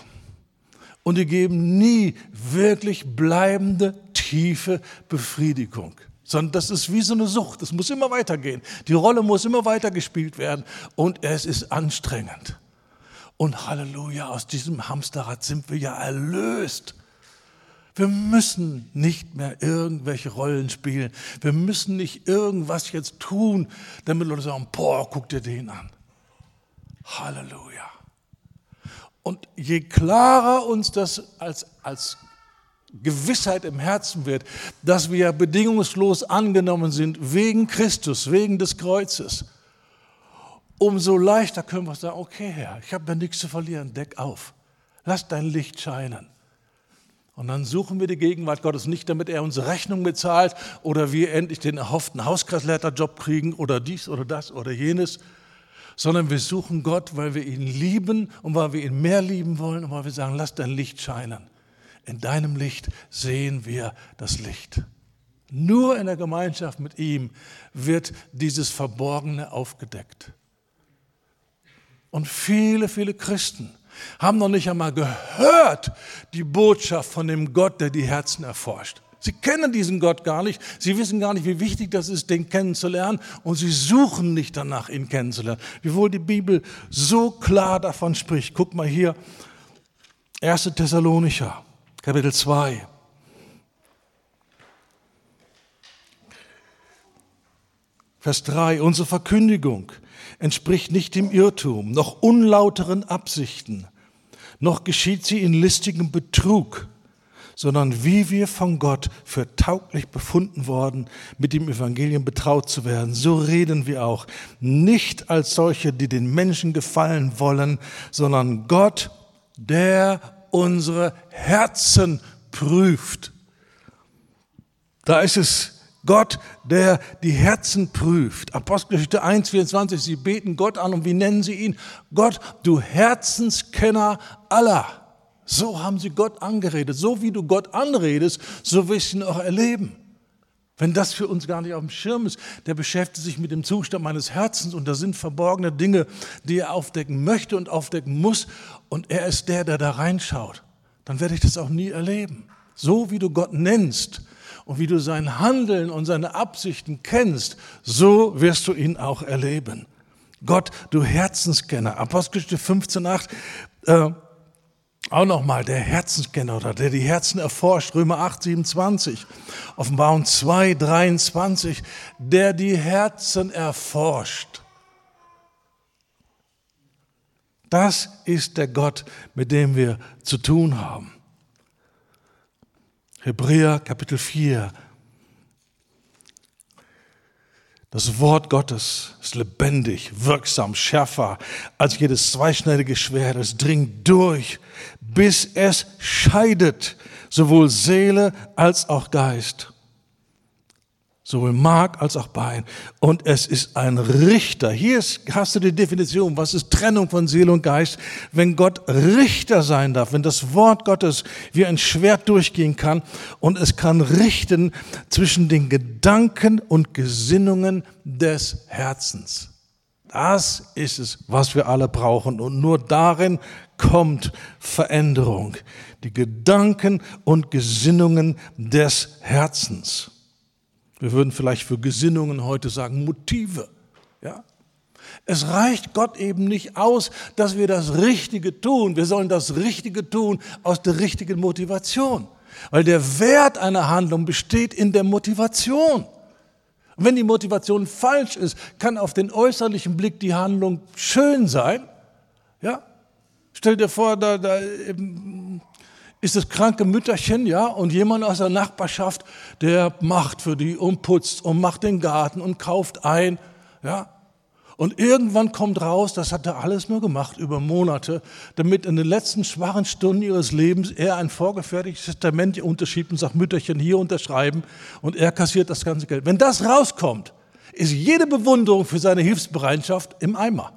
Und die geben nie wirklich bleibende, tiefe Befriedigung. Sondern das ist wie so eine Sucht. Es muss immer weitergehen. Die Rolle muss immer weiter gespielt werden. Und es ist anstrengend. Und Halleluja, aus diesem Hamsterrad sind wir ja erlöst. Wir müssen nicht mehr irgendwelche Rollen spielen. Wir müssen nicht irgendwas jetzt tun, damit Leute sagen, boah, guck dir den an. Halleluja. Und je klarer uns das als, als Gewissheit im Herzen wird, dass wir bedingungslos angenommen sind wegen Christus, wegen des Kreuzes, umso leichter können wir sagen, okay Herr, ich habe ja nichts zu verlieren, deck auf, lass dein Licht scheinen. Und dann suchen wir die Gegenwart Gottes nicht, damit er unsere Rechnung bezahlt oder wir endlich den erhofften Hauskreisleiterjob kriegen oder dies oder das oder jenes, sondern wir suchen Gott, weil wir ihn lieben und weil wir ihn mehr lieben wollen und weil wir sagen, lass dein Licht scheinen. In deinem Licht sehen wir das Licht. Nur in der Gemeinschaft mit ihm wird dieses Verborgene aufgedeckt. Und viele, viele Christen haben noch nicht einmal gehört die Botschaft von dem Gott, der die Herzen erforscht. Sie kennen diesen Gott gar nicht. Sie wissen gar nicht, wie wichtig das ist, den kennenzulernen. Und sie suchen nicht danach, ihn kennenzulernen. Wiewohl die Bibel so klar davon spricht. Guck mal hier, 1. Thessalonicher, Kapitel 2. Vers 3, unsere Verkündigung entspricht nicht dem Irrtum, noch unlauteren Absichten, noch geschieht sie in listigem Betrug sondern wie wir von Gott für tauglich befunden worden, mit dem Evangelium betraut zu werden. So reden wir auch. Nicht als solche, die den Menschen gefallen wollen, sondern Gott, der unsere Herzen prüft. Da ist es Gott, der die Herzen prüft. Apostelgeschichte 1, 24, sie beten Gott an und wie nennen sie ihn? Gott, du Herzenskenner aller. So haben sie Gott angeredet. So wie du Gott anredest, so wirst du ihn auch erleben. Wenn das für uns gar nicht auf dem Schirm ist, der beschäftigt sich mit dem Zustand meines Herzens und da sind verborgene Dinge, die er aufdecken möchte und aufdecken muss und er ist der, der da reinschaut, dann werde ich das auch nie erleben. So wie du Gott nennst und wie du sein Handeln und seine Absichten kennst, so wirst du ihn auch erleben. Gott, du Herzenskenner. Apostelgeschichte 15,8. Äh, auch nochmal der Herzenskenner oder der die Herzen erforscht, Römer 8, 27, Offenbarung 2, 23, der die Herzen erforscht. Das ist der Gott, mit dem wir zu tun haben. Hebräer Kapitel 4, Das Wort Gottes ist lebendig, wirksam, schärfer als jedes zweischneidige Schwert. Es dringt durch, bis es scheidet, sowohl Seele als auch Geist sowohl Mark als auch Bein. Und es ist ein Richter. Hier hast du die Definition, was ist Trennung von Seele und Geist. Wenn Gott Richter sein darf, wenn das Wort Gottes wie ein Schwert durchgehen kann und es kann richten zwischen den Gedanken und Gesinnungen des Herzens. Das ist es, was wir alle brauchen. Und nur darin kommt Veränderung. Die Gedanken und Gesinnungen des Herzens. Wir würden vielleicht für Gesinnungen heute sagen Motive. Ja? Es reicht Gott eben nicht aus, dass wir das Richtige tun. Wir sollen das Richtige tun aus der richtigen Motivation. Weil der Wert einer Handlung besteht in der Motivation. Und wenn die Motivation falsch ist, kann auf den äußerlichen Blick die Handlung schön sein. Ja? Stell dir vor, da, da ist das kranke Mütterchen, ja, und jemand aus der Nachbarschaft, der macht für die und putzt und macht den Garten und kauft ein, ja. Und irgendwann kommt raus, das hat er alles nur gemacht über Monate, damit in den letzten schwachen Stunden ihres Lebens er ein vorgefertigtes Testament unterschiebt und sagt, Mütterchen hier unterschreiben und er kassiert das ganze Geld. Wenn das rauskommt, ist jede Bewunderung für seine Hilfsbereitschaft im Eimer.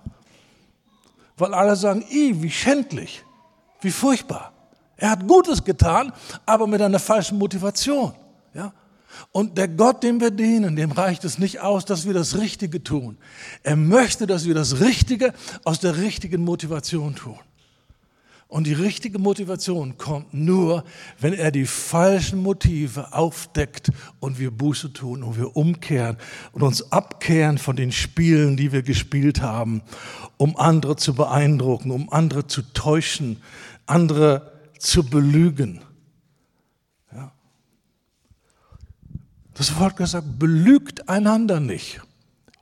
Weil alle sagen, wie schändlich, wie furchtbar. Er hat Gutes getan, aber mit einer falschen Motivation. Ja? Und der Gott, dem wir dienen, dem reicht es nicht aus, dass wir das Richtige tun. Er möchte, dass wir das Richtige aus der richtigen Motivation tun. Und die richtige Motivation kommt nur, wenn er die falschen Motive aufdeckt und wir Buße tun und wir umkehren und uns abkehren von den Spielen, die wir gespielt haben, um andere zu beeindrucken, um andere zu täuschen, andere zu belügen. Ja. Das Wort gesagt, belügt einander nicht.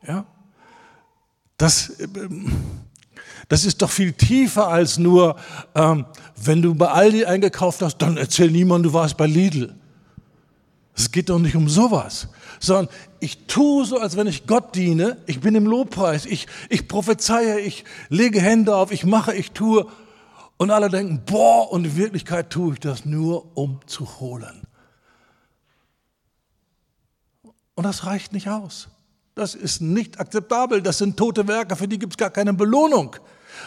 Ja. Das, ähm, das ist doch viel tiefer als nur, ähm, wenn du bei Aldi eingekauft hast, dann erzähl niemand, du warst bei Lidl. Es geht doch nicht um sowas, sondern ich tue so, als wenn ich Gott diene. Ich bin im Lobpreis, ich, ich prophezeie, ich lege Hände auf, ich mache, ich tue. Und alle denken, boah, und in Wirklichkeit tue ich das nur, um zu holen. Und das reicht nicht aus. Das ist nicht akzeptabel. Das sind tote Werke, für die gibt es gar keine Belohnung.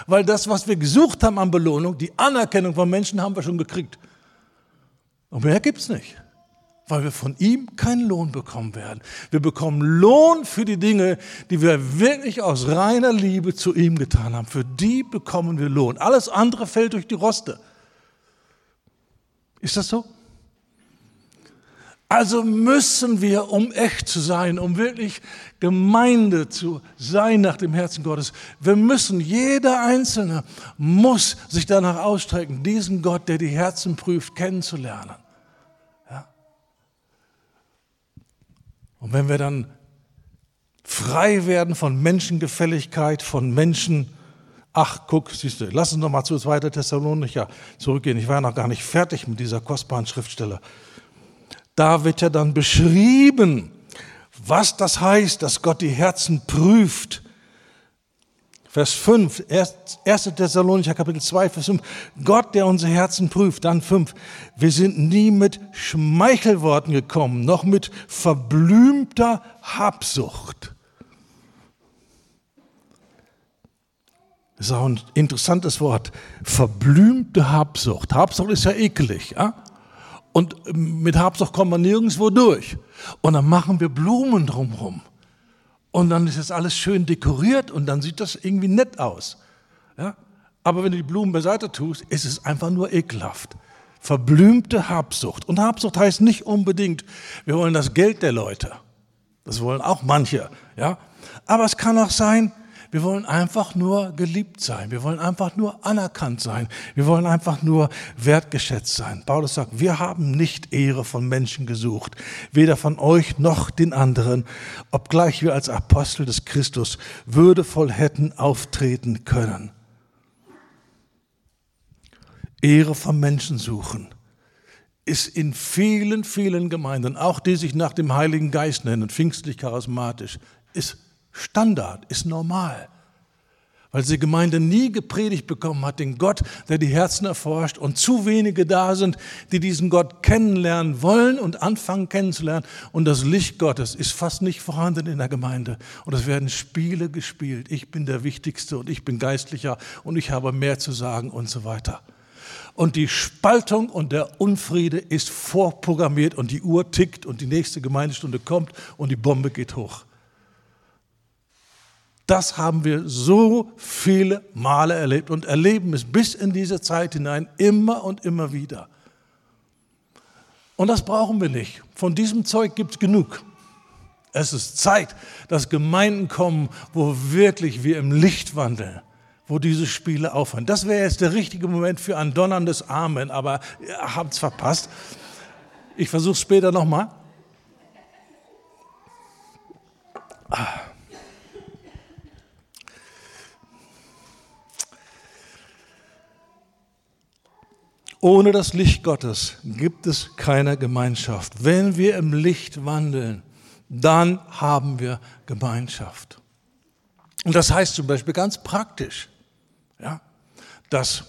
Weil das, was wir gesucht haben an Belohnung, die Anerkennung von Menschen, haben wir schon gekriegt. Und mehr gibt es nicht weil wir von ihm keinen Lohn bekommen werden. Wir bekommen Lohn für die Dinge, die wir wirklich aus reiner Liebe zu ihm getan haben. Für die bekommen wir Lohn. Alles andere fällt durch die Roste. Ist das so? Also müssen wir, um echt zu sein, um wirklich Gemeinde zu sein nach dem Herzen Gottes, wir müssen, jeder Einzelne muss sich danach ausstrecken, diesen Gott, der die Herzen prüft, kennenzulernen. Und wenn wir dann frei werden von Menschengefälligkeit, von Menschen, ach guck, siehst du, lass uns noch mal zu 2. Thessalonicher zurückgehen. Ich war noch gar nicht fertig mit dieser kostbaren Schriftstelle. Da wird ja dann beschrieben, was das heißt, dass Gott die Herzen prüft Vers 5, 1. Thessalonicher Kapitel 2, Vers 5. Gott, der unsere Herzen prüft. Dann 5. Wir sind nie mit Schmeichelworten gekommen, noch mit verblümter Habsucht. Das ist auch ein interessantes Wort. Verblümte Habsucht. Habsucht ist ja ekelig. Ja? Und mit Habsucht kommt man nirgendwo durch. Und dann machen wir Blumen drumherum. Und dann ist das alles schön dekoriert und dann sieht das irgendwie nett aus. Ja? Aber wenn du die Blumen beiseite tust, ist es einfach nur ekelhaft. Verblümte Habsucht. Und Habsucht heißt nicht unbedingt, wir wollen das Geld der Leute. Das wollen auch manche. Ja? Aber es kann auch sein, wir wollen einfach nur geliebt sein. Wir wollen einfach nur anerkannt sein. Wir wollen einfach nur wertgeschätzt sein. Paulus sagt, wir haben nicht Ehre von Menschen gesucht, weder von euch noch den anderen, obgleich wir als Apostel des Christus würdevoll hätten auftreten können. Ehre von Menschen suchen ist in vielen, vielen Gemeinden, auch die sich nach dem Heiligen Geist nennen, pfingstlich charismatisch, ist Standard, ist normal. Weil diese Gemeinde nie gepredigt bekommen hat, den Gott, der die Herzen erforscht und zu wenige da sind, die diesen Gott kennenlernen wollen und anfangen kennenzulernen. Und das Licht Gottes ist fast nicht vorhanden in der Gemeinde. Und es werden Spiele gespielt. Ich bin der Wichtigste und ich bin Geistlicher und ich habe mehr zu sagen und so weiter. Und die Spaltung und der Unfriede ist vorprogrammiert und die Uhr tickt und die nächste Gemeindestunde kommt und die Bombe geht hoch. Das haben wir so viele Male erlebt und erleben es bis in diese Zeit hinein immer und immer wieder. Und das brauchen wir nicht. Von diesem Zeug gibt es genug. Es ist Zeit, dass Gemeinden kommen, wo wirklich wir im Licht wandeln, wo diese Spiele aufhören. Das wäre jetzt der richtige Moment für ein donnerndes Amen, aber ihr habt es verpasst. Ich versuche es später nochmal. Ohne das Licht Gottes gibt es keine Gemeinschaft. Wenn wir im Licht wandeln, dann haben wir Gemeinschaft. Und das heißt zum Beispiel ganz praktisch, ja, dass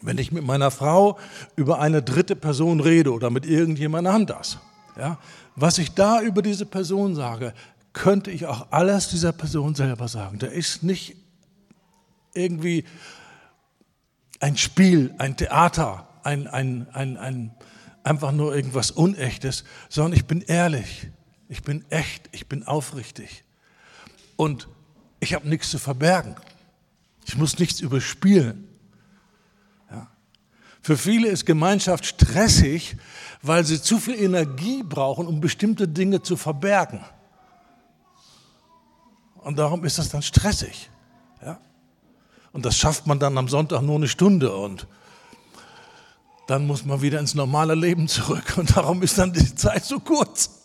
wenn ich mit meiner Frau über eine dritte Person rede oder mit irgendjemand anders, ja, was ich da über diese Person sage, könnte ich auch alles dieser Person selber sagen. Da ist nicht irgendwie ein Spiel, ein Theater, ein, ein, ein, ein, einfach nur irgendwas Unechtes, sondern ich bin ehrlich, ich bin echt, ich bin aufrichtig. Und ich habe nichts zu verbergen. Ich muss nichts überspielen. Ja. Für viele ist Gemeinschaft stressig, weil sie zu viel Energie brauchen, um bestimmte Dinge zu verbergen. Und darum ist das dann stressig. Ja. Und das schafft man dann am Sonntag nur eine Stunde und dann muss man wieder ins normale Leben zurück. Und darum ist dann die Zeit so kurz.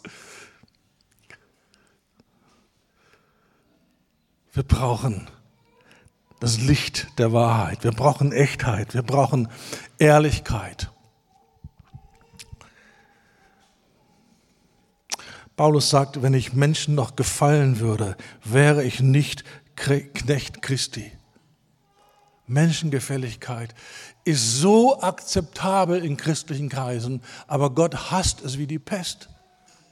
Wir brauchen das Licht der Wahrheit. Wir brauchen Echtheit. Wir brauchen Ehrlichkeit. Paulus sagt, wenn ich Menschen noch gefallen würde, wäre ich nicht Knecht Christi. Menschengefälligkeit ist so akzeptabel in christlichen Kreisen, aber Gott hasst es wie die Pest,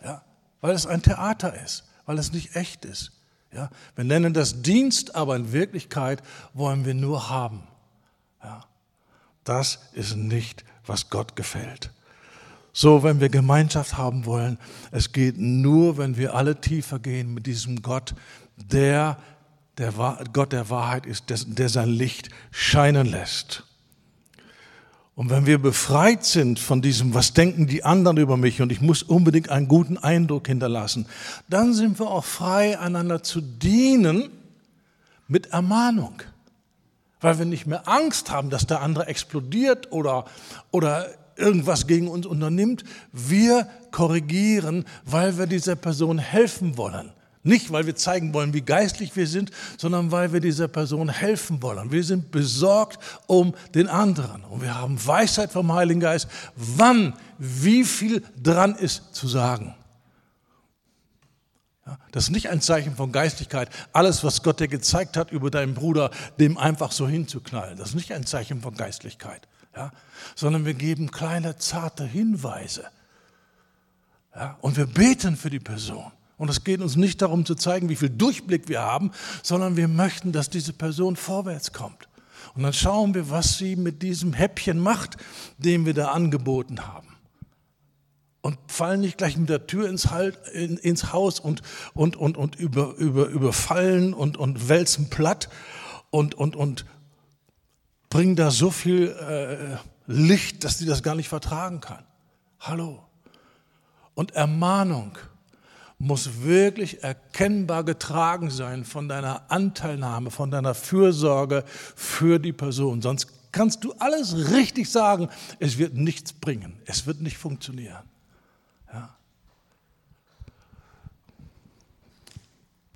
ja, weil es ein Theater ist, weil es nicht echt ist. Ja. Wir nennen das Dienst, aber in Wirklichkeit wollen wir nur haben. Ja. Das ist nicht, was Gott gefällt. So, wenn wir Gemeinschaft haben wollen, es geht nur, wenn wir alle tiefer gehen mit diesem Gott, der der Gott der Wahrheit ist, der sein Licht scheinen lässt. Und wenn wir befreit sind von diesem, was denken die anderen über mich und ich muss unbedingt einen guten Eindruck hinterlassen, dann sind wir auch frei, einander zu dienen mit Ermahnung. Weil wir nicht mehr Angst haben, dass der andere explodiert oder, oder irgendwas gegen uns unternimmt. Wir korrigieren, weil wir dieser Person helfen wollen. Nicht, weil wir zeigen wollen, wie geistlich wir sind, sondern weil wir dieser Person helfen wollen. Wir sind besorgt um den anderen. Und wir haben Weisheit vom Heiligen Geist, wann, wie viel dran ist zu sagen. Das ist nicht ein Zeichen von Geistlichkeit, alles, was Gott dir gezeigt hat über deinen Bruder, dem einfach so hinzuknallen. Das ist nicht ein Zeichen von Geistlichkeit, ja, sondern wir geben kleine, zarte Hinweise. Ja, und wir beten für die Person. Und es geht uns nicht darum zu zeigen, wie viel Durchblick wir haben, sondern wir möchten, dass diese Person vorwärts kommt. Und dann schauen wir, was sie mit diesem Häppchen macht, den wir da angeboten haben. Und fallen nicht gleich mit der Tür ins, halt, in, ins Haus und, und, und, und über, über, überfallen und, und wälzen platt und, und, und bringen da so viel äh, Licht, dass sie das gar nicht vertragen kann. Hallo. Und Ermahnung muss wirklich erkennbar getragen sein von deiner Anteilnahme, von deiner Fürsorge für die Person. Sonst kannst du alles richtig sagen, es wird nichts bringen, es wird nicht funktionieren. Ja.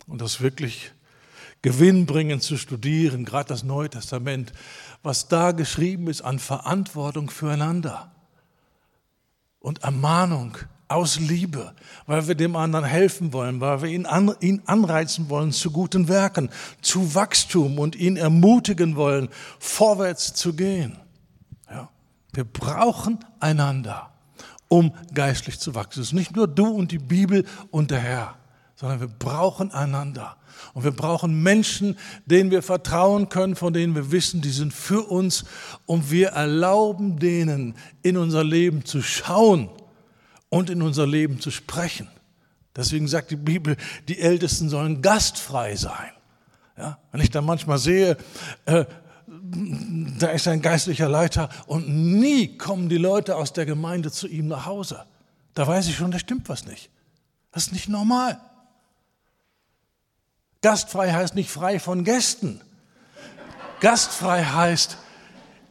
Und das wirklich gewinnbringend zu studieren, gerade das Neue Testament, was da geschrieben ist an Verantwortung füreinander und Ermahnung aus Liebe, weil wir dem anderen helfen wollen, weil wir ihn, an, ihn anreizen wollen zu guten Werken, zu Wachstum und ihn ermutigen wollen, vorwärts zu gehen. Ja. Wir brauchen einander, um geistlich zu wachsen. Es ist nicht nur du und die Bibel und der Herr, sondern wir brauchen einander. Und wir brauchen Menschen, denen wir vertrauen können, von denen wir wissen, die sind für uns. Und wir erlauben denen, in unser Leben zu schauen und in unser Leben zu sprechen. Deswegen sagt die Bibel, die Ältesten sollen gastfrei sein. Ja, wenn ich dann manchmal sehe, äh, da ist ein geistlicher Leiter und nie kommen die Leute aus der Gemeinde zu ihm nach Hause. Da weiß ich schon, da stimmt was nicht. Das ist nicht normal. Gastfrei heißt nicht frei von Gästen. Gastfrei heißt,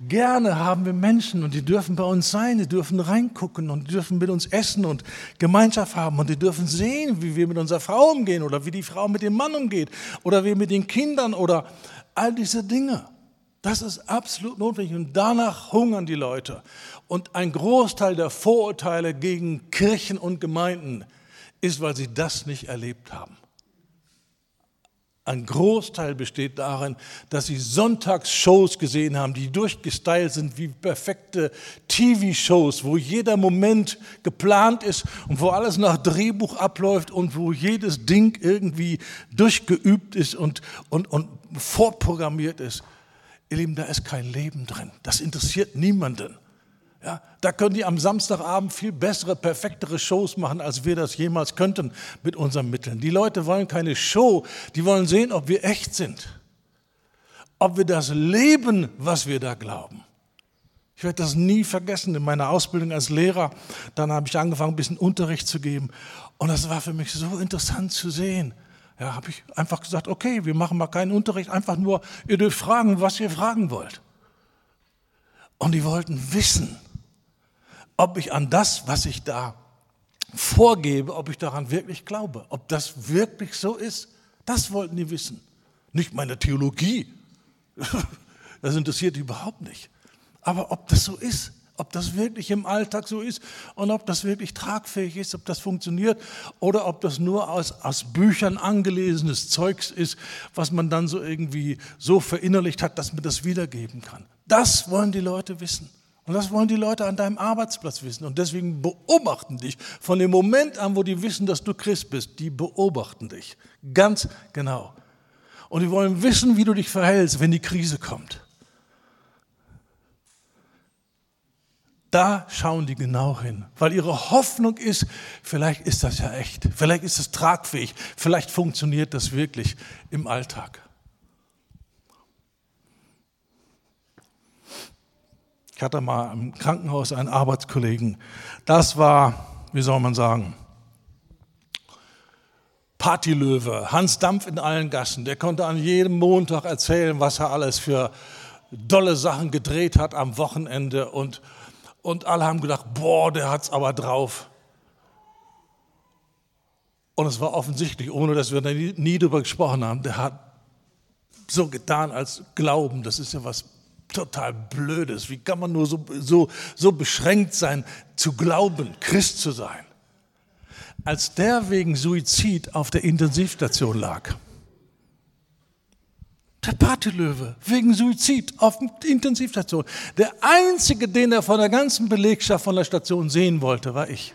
gerne haben wir Menschen und die dürfen bei uns sein, die dürfen reingucken und die dürfen mit uns essen und Gemeinschaft haben und die dürfen sehen, wie wir mit unserer Frau umgehen oder wie die Frau mit dem Mann umgeht oder wie mit den Kindern oder all diese Dinge. Das ist absolut notwendig und danach hungern die Leute. Und ein Großteil der Vorurteile gegen Kirchen und Gemeinden ist, weil sie das nicht erlebt haben. Ein Großteil besteht darin, dass sie Sonntagsshows gesehen haben, die durchgestylt sind wie perfekte TV-Shows, wo jeder Moment geplant ist und wo alles nach Drehbuch abläuft und wo jedes Ding irgendwie durchgeübt ist und, und, und vorprogrammiert ist. Ihr Lieben, da ist kein Leben drin. Das interessiert niemanden. Ja, da können die am Samstagabend viel bessere, perfektere Shows machen, als wir das jemals könnten mit unseren Mitteln. Die Leute wollen keine Show, die wollen sehen, ob wir echt sind. Ob wir das leben, was wir da glauben. Ich werde das nie vergessen in meiner Ausbildung als Lehrer. Dann habe ich angefangen, ein bisschen Unterricht zu geben. Und das war für mich so interessant zu sehen. Ja, habe ich einfach gesagt, okay, wir machen mal keinen Unterricht, einfach nur, ihr dürft fragen, was ihr fragen wollt. Und die wollten wissen, ob ich an das, was ich da vorgebe, ob ich daran wirklich glaube, ob das wirklich so ist. Das wollten die wissen. Nicht meine Theologie. *laughs* Das interessiert die überhaupt nicht. Aber ob das so ist, ob das wirklich im Alltag so ist und ob das wirklich tragfähig ist, ob das funktioniert oder ob das nur aus, aus Büchern angelesenes Zeugs ist, was man dann so irgendwie so verinnerlicht hat, dass man das wiedergeben kann. Das wollen die Leute wissen. Und das wollen die Leute an deinem Arbeitsplatz wissen. Und deswegen beobachten dich von dem Moment an, wo die wissen, dass du Christ bist. Die beobachten dich ganz genau. Und die wollen wissen, wie du dich verhältst, wenn die Krise kommt. Da schauen die genau hin, weil ihre Hoffnung ist, vielleicht ist das ja echt, vielleicht ist es tragfähig, vielleicht funktioniert das wirklich im Alltag. Ich hatte mal im Krankenhaus einen Arbeitskollegen. Das war, wie soll man sagen, Partylöwe, Hans Dampf in allen Gassen. Der konnte an jedem Montag erzählen, was er alles für dolle Sachen gedreht hat am Wochenende. Und, und alle haben gedacht, boah, der hat's aber drauf. Und es war offensichtlich, ohne dass wir nie, drüber gesprochen haben, der hat so getan als Glauben. Das ist ja was total Blödes. Wie kann man nur so, so, so beschränkt sein, zu glauben, Christ zu sein? Als der wegen Suizid auf der Intensivstation lag, der Partylöwe wegen Suizid auf der Intensivstation. Der einzige, den er von der ganzen Belegschaft von der Station sehen wollte, war ich.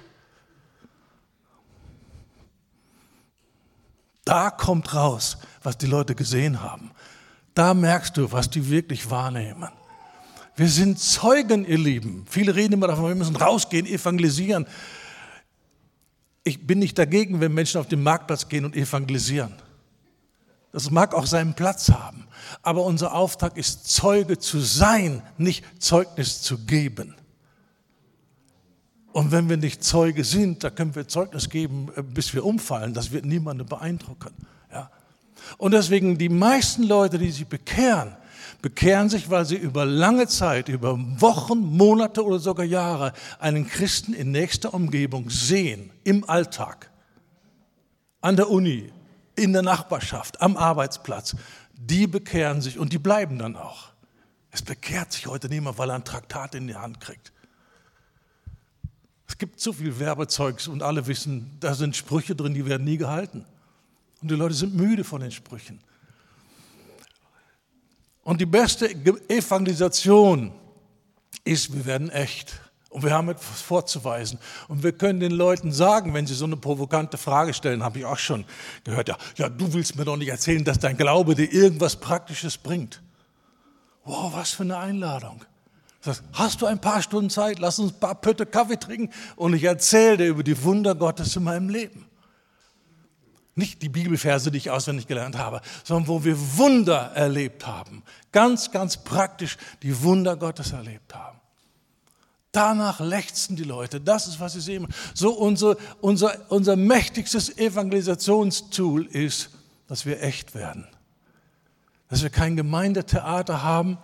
Da kommt raus, was die Leute gesehen haben. Da merkst du, was die wirklich wahrnehmen. Wir sind Zeugen, ihr Lieben. Viele reden immer davon, wir müssen rausgehen, evangelisieren. Ich bin nicht dagegen, wenn Menschen auf den Marktplatz gehen und evangelisieren. Das mag auch seinen Platz haben. Aber unser Auftrag ist, Zeuge zu sein, nicht Zeugnis zu geben. Und wenn wir nicht Zeuge sind, da können wir Zeugnis geben, äh, bis wir umfallen. Das wird niemanden beeindrucken. Und deswegen die meisten Leute, die sich bekehren, bekehren sich, weil sie über lange Zeit, über Wochen, Monate oder sogar Jahre einen Christen in nächster Umgebung sehen, im Alltag, an der Uni, in der Nachbarschaft, am Arbeitsplatz. Die bekehren sich und die bleiben dann auch. Es bekehrt sich heute niemand, weil er ein Traktat in die Hand kriegt. Es gibt zu viel Werbezeugs und alle wissen, da sind Sprüche drin, die werden nie gehalten. Und die Leute sind müde von den Sprüchen. Und die beste Evangelisation ist, wir werden echt. Und wir haben etwas vorzuweisen. Und wir können den Leuten sagen, wenn sie so eine provokante Frage stellen, habe ich auch schon gehört, ja, ja, du willst mir doch nicht erzählen, dass dein Glaube dir irgendwas Praktisches bringt. Wow, was für eine Einladung. Hast du ein paar Stunden Zeit, lass uns ein paar Pötte Kaffee trinken und ich erzähle dir über die Wunder Gottes in meinem Leben. Nicht die Bibelverse, die ich auswendig gelernt habe, sondern wo wir Wunder erlebt haben. Ganz, ganz praktisch die Wunder Gottes erlebt haben. Danach lechzen die Leute. Das ist, was sie sehen. So unser, unser, unser mächtigstes Evangelisationstool ist, dass wir echt werden. Dass wir kein Gemeindetheater haben,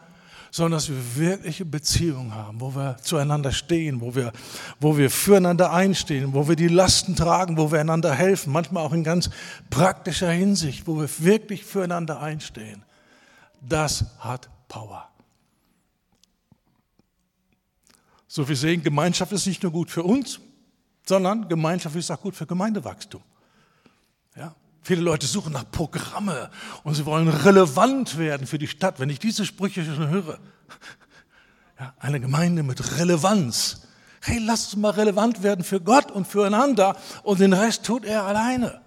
sondern dass wir wirkliche Beziehungen haben, wo wir zueinander stehen, wo wir, wo wir füreinander einstehen, wo wir die Lasten tragen, wo wir einander helfen, manchmal auch in ganz praktischer Hinsicht, wo wir wirklich füreinander einstehen. Das hat Power. So, wir sehen, Gemeinschaft ist nicht nur gut für uns, sondern Gemeinschaft ist auch gut für Gemeindewachstum. Ja? Viele Leute suchen nach Programme und sie wollen relevant werden für die Stadt. Wenn ich diese Sprüche schon höre, ja, eine Gemeinde mit Relevanz. Hey, lass uns mal relevant werden für Gott und füreinander und den Rest tut er alleine.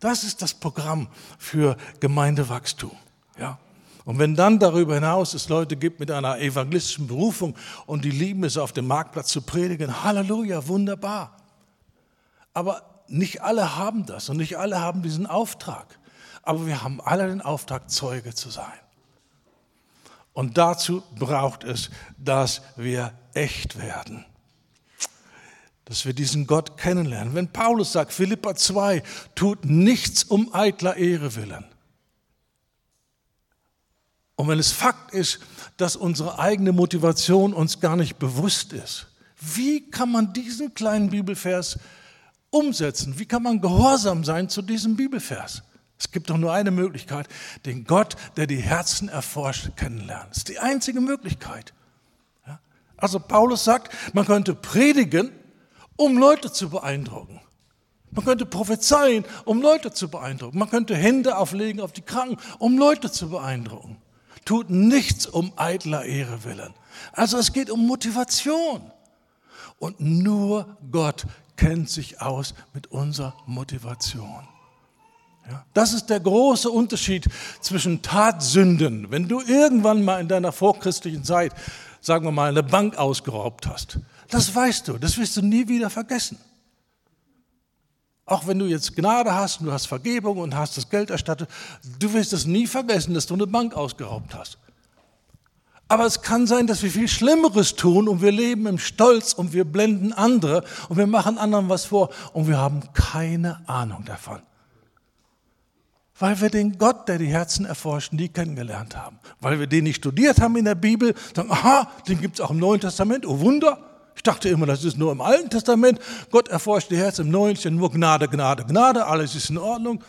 Das ist das Programm für Gemeindewachstum. Ja. Und wenn dann darüber hinaus es Leute gibt mit einer evangelistischen Berufung und die lieben es, auf dem Marktplatz zu predigen, Halleluja, wunderbar. Aber nicht alle haben das und nicht alle haben diesen Auftrag. Aber wir haben alle den Auftrag, Zeuge zu sein. Und dazu braucht es, dass wir echt werden. Dass wir diesen Gott kennenlernen. Wenn Paulus sagt, Philippa 2, tut nichts um eitler Ehre willen. Und wenn es Fakt ist, dass unsere eigene Motivation uns gar nicht bewusst ist, wie kann man diesen kleinen Bibelvers umsetzen? Wie kann man gehorsam sein zu diesem Bibelvers? Es gibt doch nur eine Möglichkeit, den Gott, der die Herzen erforscht, kennenlernen. Das ist die einzige Möglichkeit. Also Paulus sagt, man könnte predigen, um Leute zu beeindrucken. Man könnte prophezeien, um Leute zu beeindrucken. Man könnte Hände auflegen auf die Kranken, um Leute zu beeindrucken. Tut nichts um eitler Ehre willen. Also es geht um Motivation. Und nur Gott kennt sich aus mit unserer Motivation. Ja, das ist der große Unterschied zwischen Tatsünden. Wenn du irgendwann mal in deiner vorchristlichen Zeit, sagen wir mal, eine Bank ausgeraubt hast, das weißt du, das wirst du nie wieder vergessen. Auch wenn du jetzt Gnade hast und du hast Vergebung und hast das Geld erstattet, du wirst es nie vergessen, dass du eine Bank ausgeraubt hast. Aber es kann sein, dass wir viel Schlimmeres tun und wir leben im Stolz und wir blenden andere und wir machen anderen was vor und wir haben keine Ahnung davon. Weil wir den Gott, der die Herzen erforscht, nie kennengelernt haben. Weil wir den nicht studiert haben in der Bibel, sagen, aha, den gibt es auch im Neuen Testament, oh Wunder. Ich dachte immer, das ist nur im Alten Testament. Gott erforscht die Herzen, im Neuen nur Gnade, Gnade, Gnade, alles ist in Ordnung.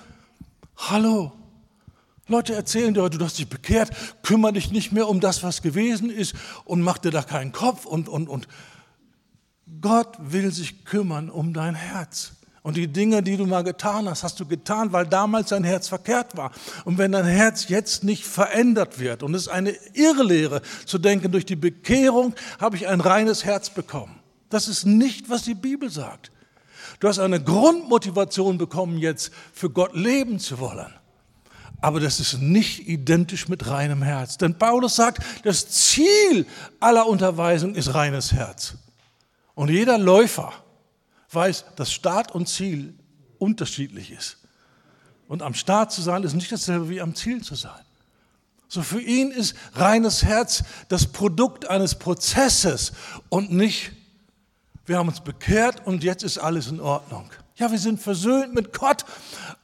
Hallo, Leute erzählen dir, du hast dich bekehrt, kümmere dich nicht mehr um das, was gewesen ist und mach dir da keinen Kopf und, und, und. Gott will sich kümmern um dein Herz. Und die Dinge, die du mal getan hast, hast du getan, weil damals dein Herz verkehrt war. Und wenn dein Herz jetzt nicht verändert wird, und es ist eine Irrlehre zu denken, durch die Bekehrung habe ich ein reines Herz bekommen. Das ist nicht, was die Bibel sagt. Du hast eine Grundmotivation bekommen, jetzt für Gott leben zu wollen. Aber das ist nicht identisch mit reinem Herz. Denn Paulus sagt, das Ziel aller Unterweisung ist reines Herz. Und jeder Läufer weiß, dass Start und Ziel unterschiedlich ist. Und am Start zu sein ist nicht dasselbe wie am Ziel zu sein. So für ihn ist reines Herz das Produkt eines Prozesses und nicht, wir haben uns bekehrt und jetzt ist alles in Ordnung. Ja, wir sind versöhnt mit Gott,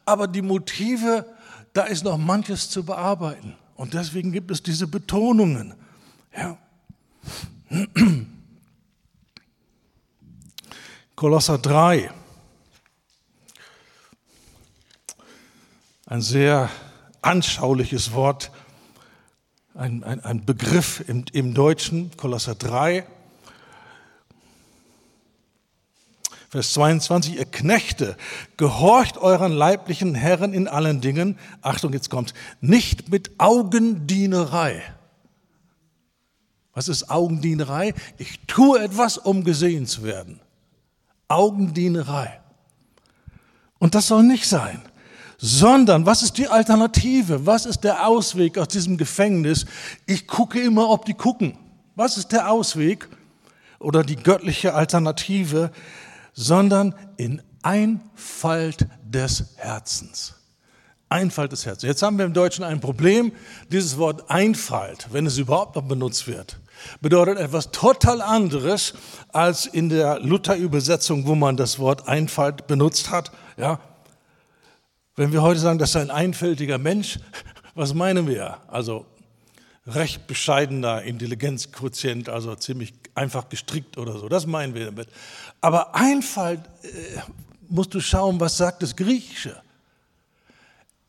aber die Motive da ist noch manches zu bearbeiten. Und deswegen gibt es diese Betonungen. Ja. *clears throat* Kolosser 3. Ein sehr anschauliches Wort, ein, ein, ein Begriff im, im Deutschen, Kolosser 3. Vers 22, ihr Knechte, gehorcht euren leiblichen Herren in allen Dingen, Achtung, jetzt kommt, nicht mit Augendienerei. Was ist Augendienerei? Ich tue etwas, um gesehen zu werden. Augendienerei. Und das soll nicht sein, sondern was ist die Alternative? Was ist der Ausweg aus diesem Gefängnis? Ich gucke immer, ob die gucken. Was ist der Ausweg oder die göttliche Alternative? Sondern in Einfalt des Herzens. Einfalt des Herzens. Jetzt haben wir im Deutschen ein Problem. Dieses Wort Einfalt, wenn es überhaupt noch benutzt wird, bedeutet etwas total anderes als in der Luther-Übersetzung, wo man das Wort Einfalt benutzt hat. Ja. Wenn wir heute sagen, das ist ein einfältiger Mensch, *laughs* was meinen wir? Also recht bescheidener Intelligenzquotient, also ziemlich einfach gestrickt oder so. Das meinen wir damit. Aber Einfalt äh, musst du schauen, was sagt das Griechische.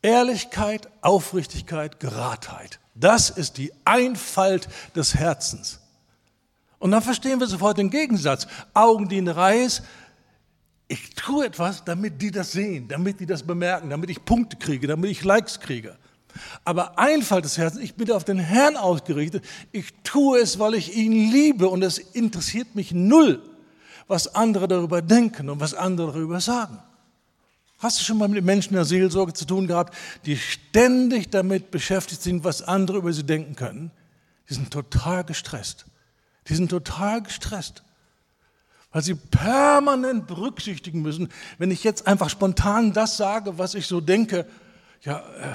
Ehrlichkeit, Aufrichtigkeit, Geradheit. Das ist die Einfalt des Herzens. Und dann verstehen wir sofort den Gegensatz. Augendienerei ist, ich tue etwas, damit die das sehen, damit die das bemerken, damit ich Punkte kriege, damit ich Likes kriege. Aber Einfalt des Herzens, ich bin auf den Herrn ausgerichtet. Ich tue es, weil ich ihn liebe und es interessiert mich null, was andere darüber denken und was andere darüber sagen. Hast du schon mal mit Menschen der Seelsorge zu tun gehabt, die ständig damit beschäftigt sind, was andere über sie denken können? Die sind total gestresst. Die sind total gestresst, weil sie permanent berücksichtigen müssen, wenn ich jetzt einfach spontan das sage, was ich so denke, ja, äh,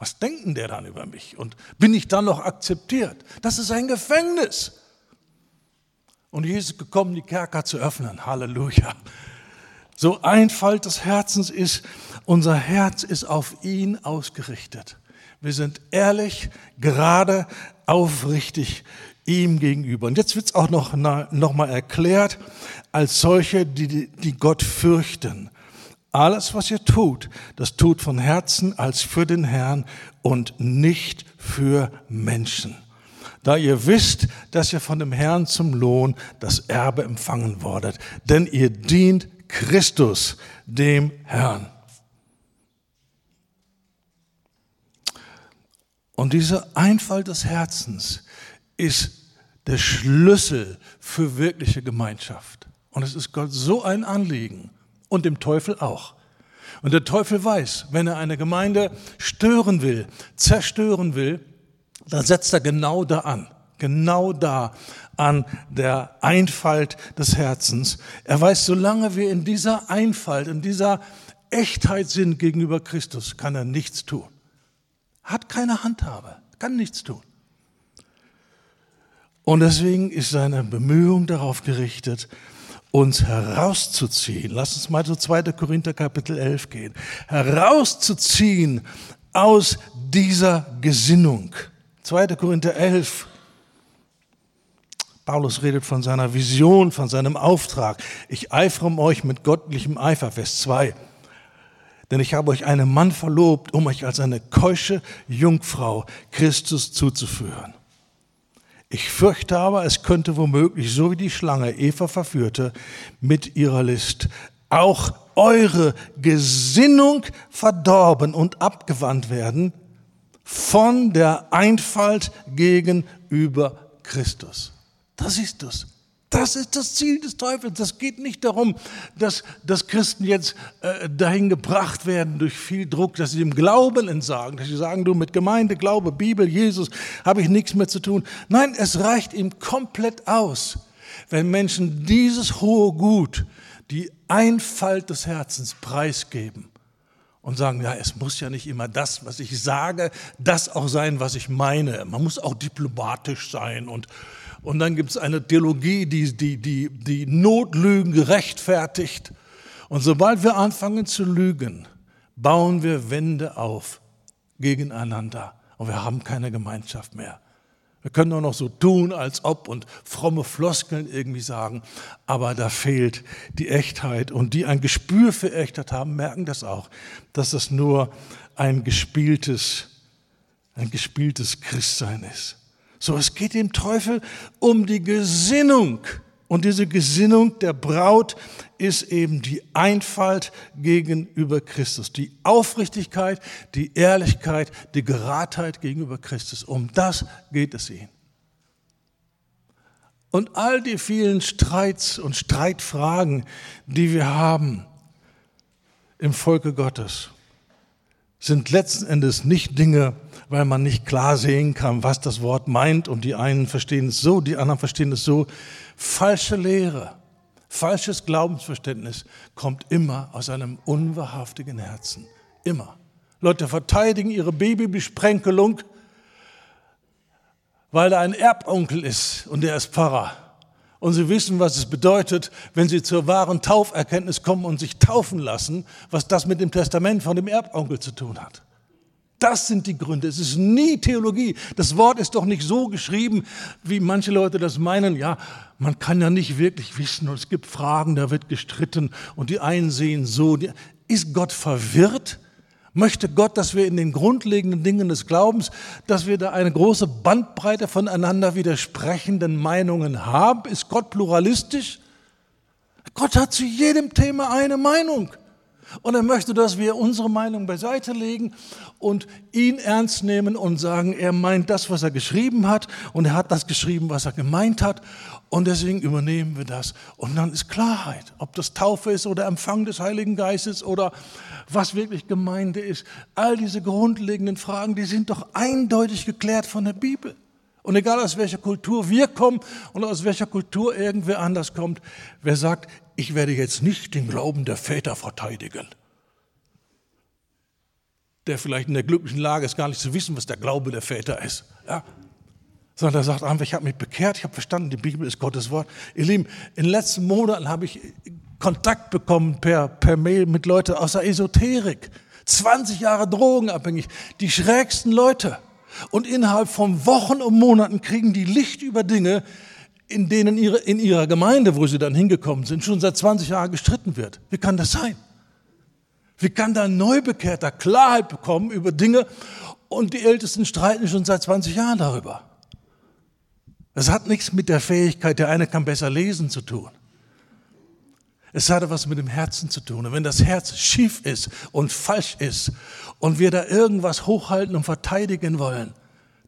was denken der dann über mich? Und bin ich dann noch akzeptiert? Das ist ein Gefängnis. Und Jesus ist gekommen, die Kerker zu öffnen. Halleluja. So Einfalt des Herzens ist, unser Herz ist auf ihn ausgerichtet. Wir sind ehrlich, gerade, aufrichtig ihm gegenüber. Und jetzt wird es auch noch, noch mal erklärt, als solche, die, die Gott fürchten. Alles, was ihr tut, das tut von Herzen als für den Herrn und nicht für Menschen. Da ihr wisst, dass ihr von dem Herrn zum Lohn das Erbe empfangen wordet. Denn ihr dient Christus, dem Herrn. Und diese Einfalt des Herzens ist der Schlüssel für wirkliche Gemeinschaft. Und es ist Gott so ein Anliegen und dem Teufel auch. Und der Teufel weiß, wenn er eine Gemeinde stören will, zerstören will, dann setzt er genau da an, genau da an der Einfalt des Herzens. Er weiß, solange wir in dieser Einfalt, in dieser Echtheit sind gegenüber Christus, kann er nichts tun. Hat keine Handhabe, kann nichts tun. Und deswegen ist seine Bemühung darauf gerichtet, uns herauszuziehen. Lass uns mal zu 2. Korinther Kapitel 11 gehen. Herauszuziehen aus dieser Gesinnung. 2. Korinther 11. Paulus redet von seiner Vision, von seinem Auftrag. Ich eifere um euch mit göttlichem Eifer, Vers 2. Denn ich habe euch einen Mann verlobt, um euch als eine keusche Jungfrau Christus zuzuführen. Ich fürchte aber, es könnte womöglich, so wie die Schlange Eva verführte, mit ihrer List auch eure Gesinnung verdorben und abgewandt werden von der Einfalt gegenüber Christus. Das ist es. Das ist das Ziel des Teufels. Das geht nicht darum, dass, dass Christen jetzt äh, dahin gebracht werden durch viel Druck, dass sie dem Glauben entsagen, dass sie sagen, du mit Gemeinde, Glaube, Bibel, Jesus habe ich nichts mehr zu tun. Nein, es reicht ihm komplett aus, wenn Menschen dieses hohe Gut, die Einfalt des Herzens preisgeben und sagen, ja, es muss ja nicht immer das, was ich sage, das auch sein, was ich meine. Man muss auch diplomatisch sein und und dann gibt es eine Theologie, die, die, die, die Notlügen gerechtfertigt. Und sobald wir anfangen zu lügen, bauen wir Wände auf gegeneinander. Und wir haben keine Gemeinschaft mehr. Wir können nur noch so tun, als ob und fromme Floskeln irgendwie sagen, aber da fehlt die Echtheit. Und die ein Gespür für Echtheit haben, merken das auch, dass das nur ein gespieltes, ein gespieltes Christsein ist. So, es geht dem Teufel um die Gesinnung. Und diese Gesinnung der Braut ist eben die Einfalt gegenüber Christus, die Aufrichtigkeit, die Ehrlichkeit, die Geradheit gegenüber Christus. Um das geht es ihnen. Und all die vielen Streits und Streitfragen, die wir haben im Volke Gottes, sind letzten Endes nicht Dinge, weil man nicht klar sehen kann, was das Wort meint und die einen verstehen es so, die anderen verstehen es so. Falsche Lehre, falsches Glaubensverständnis kommt immer aus einem unwahrhaftigen Herzen. Immer. Leute verteidigen ihre Babybesprenkelung, weil da ein Erbonkel ist und der ist Pfarrer. Und sie wissen, was es bedeutet, wenn sie zur wahren Tauferkenntnis kommen und sich taufen lassen, was das mit dem Testament von dem Erbonkel zu tun hat. Das sind die Gründe. Es ist nie Theologie. Das Wort ist doch nicht so geschrieben, wie manche Leute das meinen. Ja, man kann ja nicht wirklich wissen und es gibt Fragen, da wird gestritten und die einen sehen so. Ist Gott verwirrt? Möchte Gott, dass wir in den grundlegenden Dingen des Glaubens, dass wir da eine große Bandbreite voneinander widersprechenden Meinungen haben? Ist Gott pluralistisch? Gott hat zu jedem Thema eine Meinung. Und er möchte, dass wir unsere Meinung beiseite legen und ihn ernst nehmen und sagen, er meint das, was er geschrieben hat und er hat das geschrieben, was er gemeint hat. Und deswegen übernehmen wir das. Und dann ist Klarheit, ob das Taufe ist oder Empfang des Heiligen Geistes oder was wirklich Gemeinde ist. All diese grundlegenden Fragen, die sind doch eindeutig geklärt von der Bibel. Und egal aus welcher Kultur wir kommen und aus welcher Kultur irgendwer anders kommt, wer sagt, ich werde jetzt nicht den Glauben der Väter verteidigen, der vielleicht in der glücklichen Lage ist, gar nicht zu wissen, was der Glaube der Väter ist. Ja? Sondern er sagt einfach, ich habe mich bekehrt, ich habe verstanden, die Bibel ist Gottes Wort. Ihr Lieben, in den letzten Monaten habe ich Kontakt bekommen per, per Mail mit Leuten aus der Esoterik. 20 Jahre drogenabhängig, die schrägsten Leute. Und innerhalb von Wochen und Monaten kriegen die Licht über Dinge, in denen ihre, in ihrer Gemeinde, wo sie dann hingekommen sind, schon seit 20 Jahren gestritten wird. Wie kann das sein? Wie kann da ein Neubekehrter Klarheit bekommen über Dinge und die Ältesten streiten schon seit 20 Jahren darüber? Es hat nichts mit der Fähigkeit, der eine kann besser lesen zu tun. Es hat etwas mit dem Herzen zu tun. Und wenn das Herz schief ist und falsch ist und wir da irgendwas hochhalten und verteidigen wollen,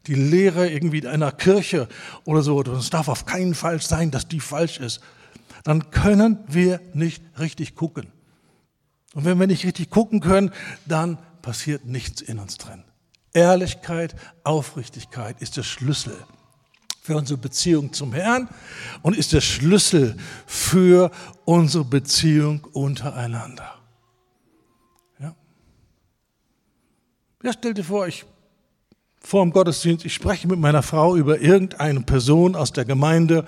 die Lehre irgendwie einer Kirche oder so, es darf auf keinen Fall sein, dass die falsch ist, dann können wir nicht richtig gucken. Und wenn wir nicht richtig gucken können, dann passiert nichts in uns drin. Ehrlichkeit, Aufrichtigkeit ist der Schlüssel für unsere Beziehung zum Herrn und ist der Schlüssel für unsere Beziehung untereinander. Ja, ja stell dir vor, ich vor dem Gottesdienst, ich spreche mit meiner Frau über irgendeine Person aus der Gemeinde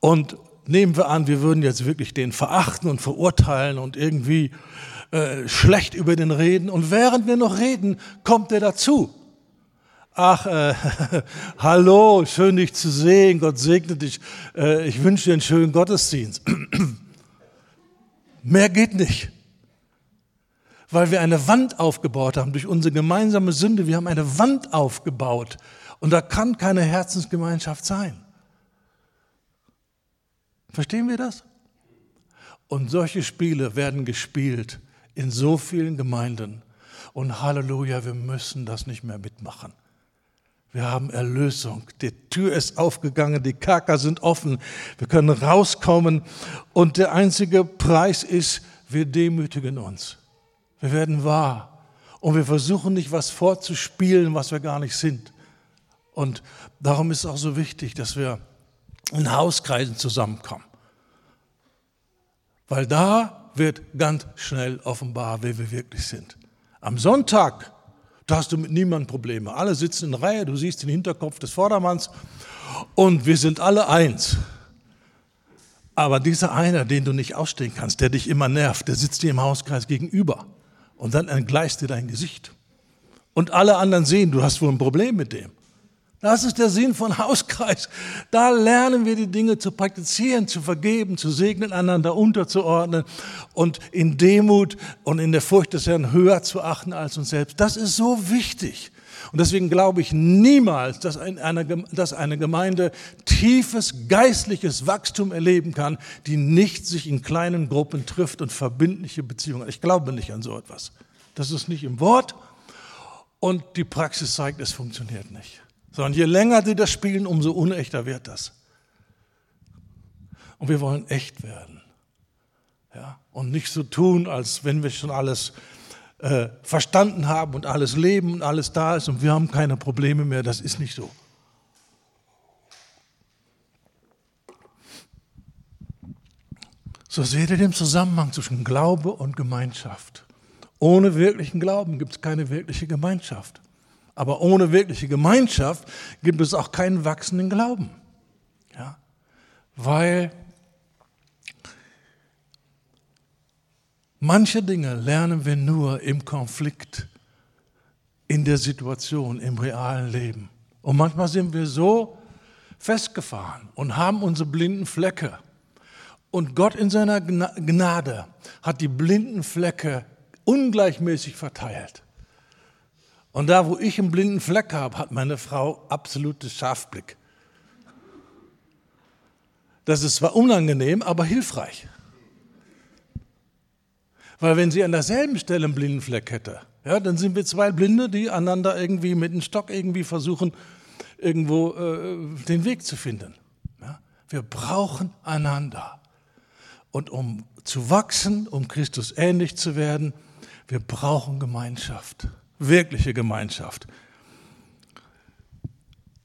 und nehmen wir an, wir würden jetzt wirklich den verachten und verurteilen und irgendwie äh, schlecht über den reden. Und während wir noch reden, kommt er dazu. Ach, äh, *laughs* hallo, schön dich zu sehen, Gott segne dich, äh, ich wünsche dir einen schönen Gottesdienst. *clears throat* Mehr geht nicht weil wir eine Wand aufgebaut haben durch unsere gemeinsame Sünde. Wir haben eine Wand aufgebaut und da kann keine Herzensgemeinschaft sein. Verstehen wir das? Und solche Spiele werden gespielt in so vielen Gemeinden. Und Halleluja, wir müssen das nicht mehr mitmachen. Wir haben Erlösung. Die Tür ist aufgegangen, die Kerker sind offen. Wir können rauskommen. Und der einzige Preis ist, wir demütigen uns. Wir werden wahr. Und wir versuchen nicht, was vorzuspielen, was wir gar nicht sind. Und darum ist es auch so wichtig, dass wir in Hauskreisen zusammenkommen. Weil da wird ganz schnell offenbar, wer wir wirklich sind. Am Sonntag, da hast du mit niemandem Probleme. Alle sitzen in Reihe, du siehst den Hinterkopf des Vordermanns und wir sind alle eins. Aber dieser einer, den du nicht ausstehen kannst, der dich immer nervt, der sitzt dir im Hauskreis gegenüber. Und dann entgleist dir dein Gesicht. Und alle anderen sehen, du hast wohl ein Problem mit dem. Das ist der Sinn von Hauskreis. Da lernen wir die Dinge zu praktizieren, zu vergeben, zu segnen, einander unterzuordnen und in Demut und in der Furcht des Herrn höher zu achten als uns selbst. Das ist so wichtig. Und deswegen glaube ich niemals, dass eine, dass eine Gemeinde tiefes geistliches Wachstum erleben kann, die nicht sich in kleinen Gruppen trifft und verbindliche Beziehungen. Ich glaube nicht an so etwas. Das ist nicht im Wort und die Praxis zeigt, es funktioniert nicht. Sondern je länger sie das spielen, umso unechter wird das. Und wir wollen echt werden. Ja? Und nicht so tun, als wenn wir schon alles äh, verstanden haben und alles leben und alles da ist und wir haben keine Probleme mehr. Das ist nicht so. So seht ihr den Zusammenhang zwischen Glaube und Gemeinschaft. Ohne wirklichen Glauben gibt es keine wirkliche Gemeinschaft. Aber ohne wirkliche Gemeinschaft gibt es auch keinen wachsenden Glauben. Ja? Weil Manche Dinge lernen wir nur im Konflikt, in der Situation, im realen Leben. Und manchmal sind wir so festgefahren und haben unsere blinden Flecke. Und Gott in seiner Gnade hat die blinden Flecke ungleichmäßig verteilt. Und da, wo ich einen blinden Fleck habe, hat meine Frau absolutes Scharfblick. Das ist zwar unangenehm, aber hilfreich. Weil wenn sie an derselben Stelle einen blinden Fleck hätte, ja, dann sind wir zwei Blinde, die einander irgendwie mit einem Stock irgendwie versuchen, irgendwo äh, den Weg zu finden. Ja? Wir brauchen einander. Und um zu wachsen, um Christus ähnlich zu werden, wir brauchen Gemeinschaft, wirkliche Gemeinschaft.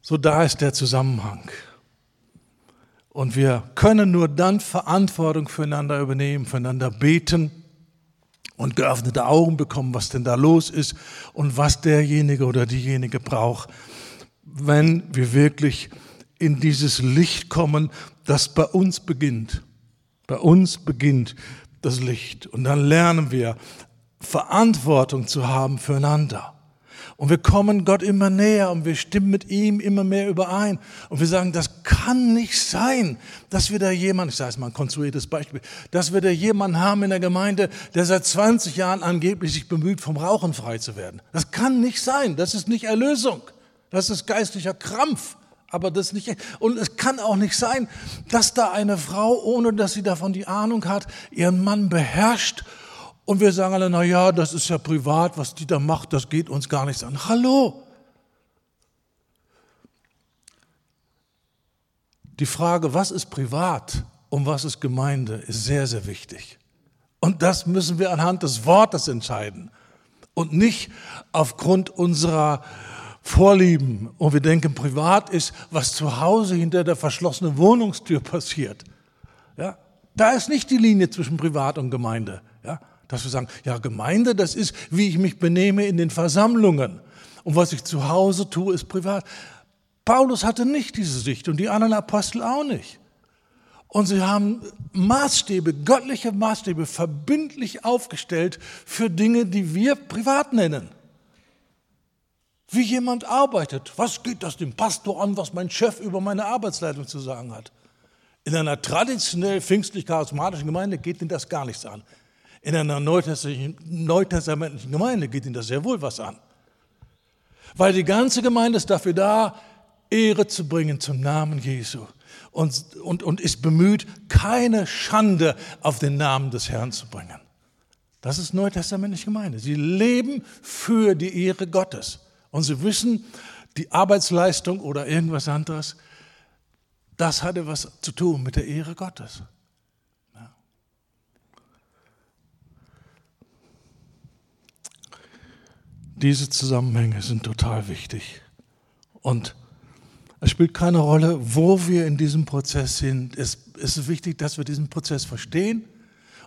So da ist der Zusammenhang. Und wir können nur dann Verantwortung füreinander übernehmen, füreinander beten und geöffnete Augen bekommen, was denn da los ist und was derjenige oder diejenige braucht, wenn wir wirklich in dieses Licht kommen, das bei uns beginnt. Bei uns beginnt das Licht. Und dann lernen wir, Verantwortung zu haben füreinander. Und wir kommen Gott immer näher und wir stimmen mit ihm immer mehr überein. Und wir sagen, das kann nicht sein, dass wir da jemanden, ich sage es mal ein konstruiertes Beispiel, dass wir da jemanden haben in der Gemeinde, der seit 20 Jahren angeblich sich bemüht, vom Rauchen frei zu werden. Das kann nicht sein. Das ist nicht Erlösung. Das ist geistlicher Krampf. Aber das nicht, und es kann auch nicht sein, dass da eine Frau, ohne dass sie davon die Ahnung hat, ihren Mann beherrscht und wir sagen alle, na ja, das ist ja privat, was die da macht, das geht uns gar nichts an. Hallo. Die Frage, was ist privat und was ist Gemeinde, ist sehr, sehr wichtig. Und das müssen wir anhand des Wortes entscheiden und nicht aufgrund unserer Vorlieben. Und wir denken, privat ist, was zu Hause hinter der verschlossenen Wohnungstür passiert. Ja, da ist nicht die Linie zwischen Privat und Gemeinde. Ja, dass wir sagen, ja, Gemeinde, das ist, wie ich mich benehme in den Versammlungen. Und was ich zu Hause tue, ist privat. Paulus hatte nicht diese Sicht und die anderen Apostel auch nicht. Und sie haben Maßstäbe, göttliche Maßstäbe, verbindlich aufgestellt für Dinge, die wir privat nennen. Wie jemand arbeitet. Was geht das dem Pastor an, was mein Chef über meine Arbeitsleitung zu sagen hat? In einer traditionell pfingstlich-charismatischen Gemeinde geht ihm das gar nichts an. In einer neutestamentlichen Gemeinde geht Ihnen das sehr wohl was an. Weil die ganze Gemeinde ist dafür da, Ehre zu bringen zum Namen Jesu und, und, und ist bemüht, keine Schande auf den Namen des Herrn zu bringen. Das ist neutestamentliche Gemeinde. Sie leben für die Ehre Gottes. Und sie wissen, die Arbeitsleistung oder irgendwas anderes, das hatte was zu tun mit der Ehre Gottes. Diese Zusammenhänge sind total wichtig. Und es spielt keine Rolle, wo wir in diesem Prozess sind. Es ist wichtig, dass wir diesen Prozess verstehen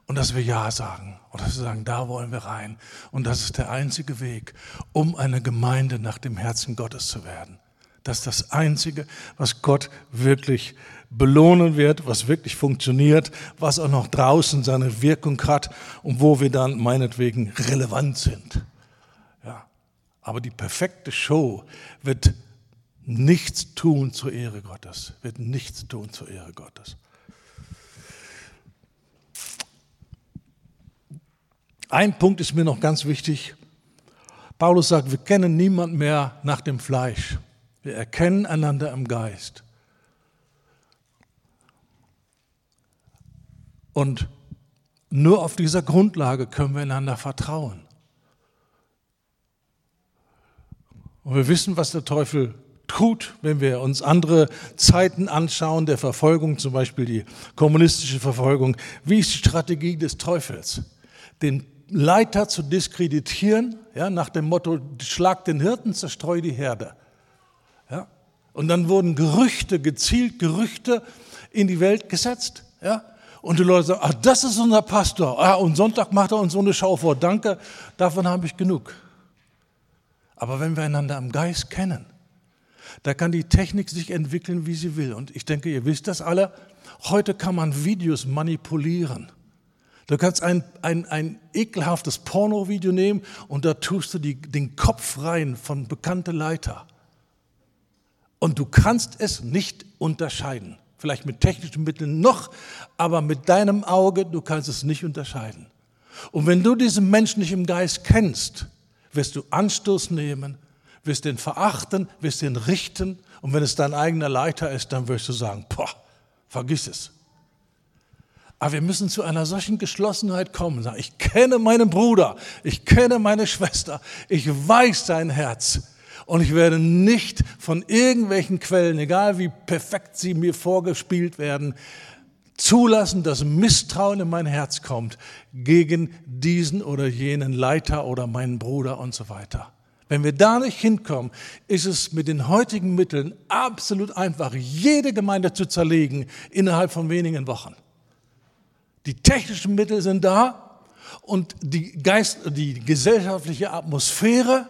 und dass wir Ja sagen. Und dass wir sagen, da wollen wir rein. Und das ist der einzige Weg, um eine Gemeinde nach dem Herzen Gottes zu werden. Das ist das Einzige, was Gott wirklich belohnen wird, was wirklich funktioniert, was auch noch draußen seine Wirkung hat und wo wir dann meinetwegen relevant sind. Aber die perfekte Show wird nichts tun zur Ehre Gottes, wird nichts tun zur Ehre Gottes. Ein Punkt ist mir noch ganz wichtig. Paulus sagt, wir kennen niemand mehr nach dem Fleisch. Wir erkennen einander im Geist. Und nur auf dieser Grundlage können wir einander vertrauen. Und wir wissen, was der Teufel tut, wenn wir uns andere Zeiten anschauen, der Verfolgung, zum Beispiel die kommunistische Verfolgung. Wie ist die Strategie des Teufels? Den Leiter zu diskreditieren, ja, nach dem Motto, schlag den Hirten, zerstreu die Herde. Ja? Und dann wurden Gerüchte, gezielt Gerüchte in die Welt gesetzt. Ja? Und die Leute sagen, ach, das ist unser Pastor. Ah, und Sonntag macht er uns so eine Schau vor. Danke, davon habe ich genug. Aber wenn wir einander am Geist kennen, da kann die Technik sich entwickeln, wie sie will. Und ich denke, ihr wisst das alle. Heute kann man Videos manipulieren. Du kannst ein, ein, ein ekelhaftes Pornovideo nehmen und da tust du die, den Kopf rein von bekannte Leiter. Und du kannst es nicht unterscheiden. Vielleicht mit technischen Mitteln noch, aber mit deinem Auge, du kannst es nicht unterscheiden. Und wenn du diesen Menschen nicht im Geist kennst, wirst du Anstoß nehmen, wirst ihn verachten, wirst ihn richten. Und wenn es dein eigener Leiter ist, dann wirst du sagen, boah, vergiss es. Aber wir müssen zu einer solchen Geschlossenheit kommen. Sagen, ich kenne meinen Bruder, ich kenne meine Schwester, ich weiß sein Herz. Und ich werde nicht von irgendwelchen Quellen, egal wie perfekt sie mir vorgespielt werden, zulassen, dass Misstrauen in mein Herz kommt gegen diesen oder jenen Leiter oder meinen Bruder und so weiter. Wenn wir da nicht hinkommen, ist es mit den heutigen Mitteln absolut einfach, jede Gemeinde zu zerlegen innerhalb von wenigen Wochen. Die technischen Mittel sind da und die, Geist, die gesellschaftliche Atmosphäre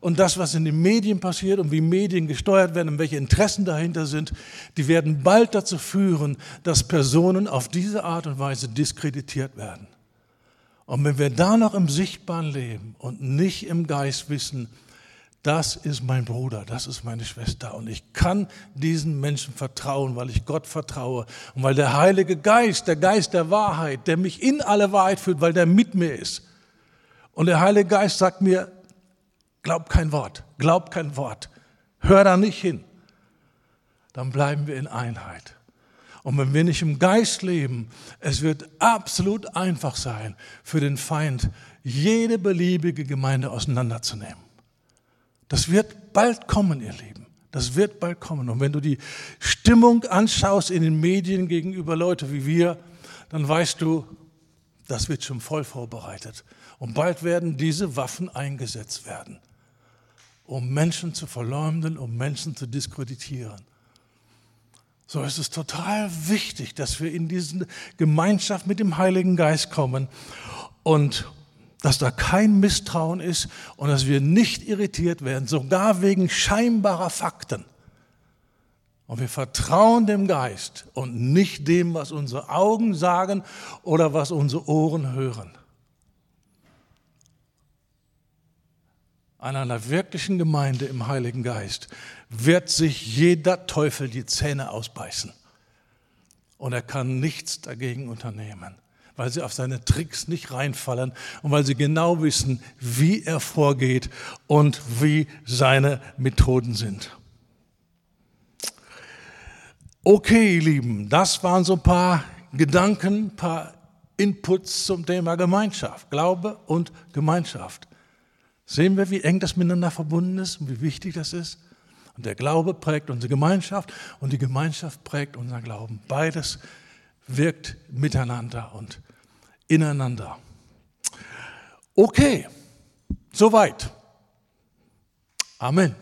und das, was in den Medien passiert und wie Medien gesteuert werden und welche Interessen dahinter sind, die werden bald dazu führen, dass Personen auf diese Art und Weise diskreditiert werden. Und wenn wir da noch im Sichtbaren leben und nicht im Geist wissen, das ist mein Bruder, das ist meine Schwester und ich kann diesen Menschen vertrauen, weil ich Gott vertraue und weil der Heilige Geist, der Geist der Wahrheit, der mich in alle Wahrheit führt, weil der mit mir ist. Und der Heilige Geist sagt mir, glaub kein Wort, glaub kein Wort, hör da nicht hin. Dann bleiben wir in Einheit. Und wenn wir nicht im Geist leben, es wird absolut einfach sein, für den Feind jede beliebige Gemeinde auseinanderzunehmen. Das wird bald kommen, ihr Lieben. Das wird bald kommen. Und wenn du die Stimmung anschaust in den Medien gegenüber Leute wie wir, dann weißt du, das wird schon voll vorbereitet. Und bald werden diese Waffen eingesetzt werden, um Menschen zu verleumden, um Menschen zu diskreditieren. So ist es total wichtig, dass wir in diese Gemeinschaft mit dem Heiligen Geist kommen und dass da kein Misstrauen ist und dass wir nicht irritiert werden, sogar wegen scheinbarer Fakten. Und wir vertrauen dem Geist und nicht dem, was unsere Augen sagen oder was unsere Ohren hören. An einer wirklichen Gemeinde im Heiligen Geist wird sich jeder Teufel die Zähne ausbeißen. Und er kann nichts dagegen unternehmen, weil sie auf seine Tricks nicht reinfallen und weil sie genau wissen, wie er vorgeht und wie seine Methoden sind. Okay, ihr Lieben, das waren so ein paar Gedanken, ein paar Inputs zum Thema Gemeinschaft, Glaube und Gemeinschaft. Sehen wir, wie eng das miteinander verbunden ist und wie wichtig das ist? Und der Glaube prägt unsere Gemeinschaft und die Gemeinschaft prägt unseren Glauben. Beides wirkt miteinander und ineinander. Okay, soweit. Amen.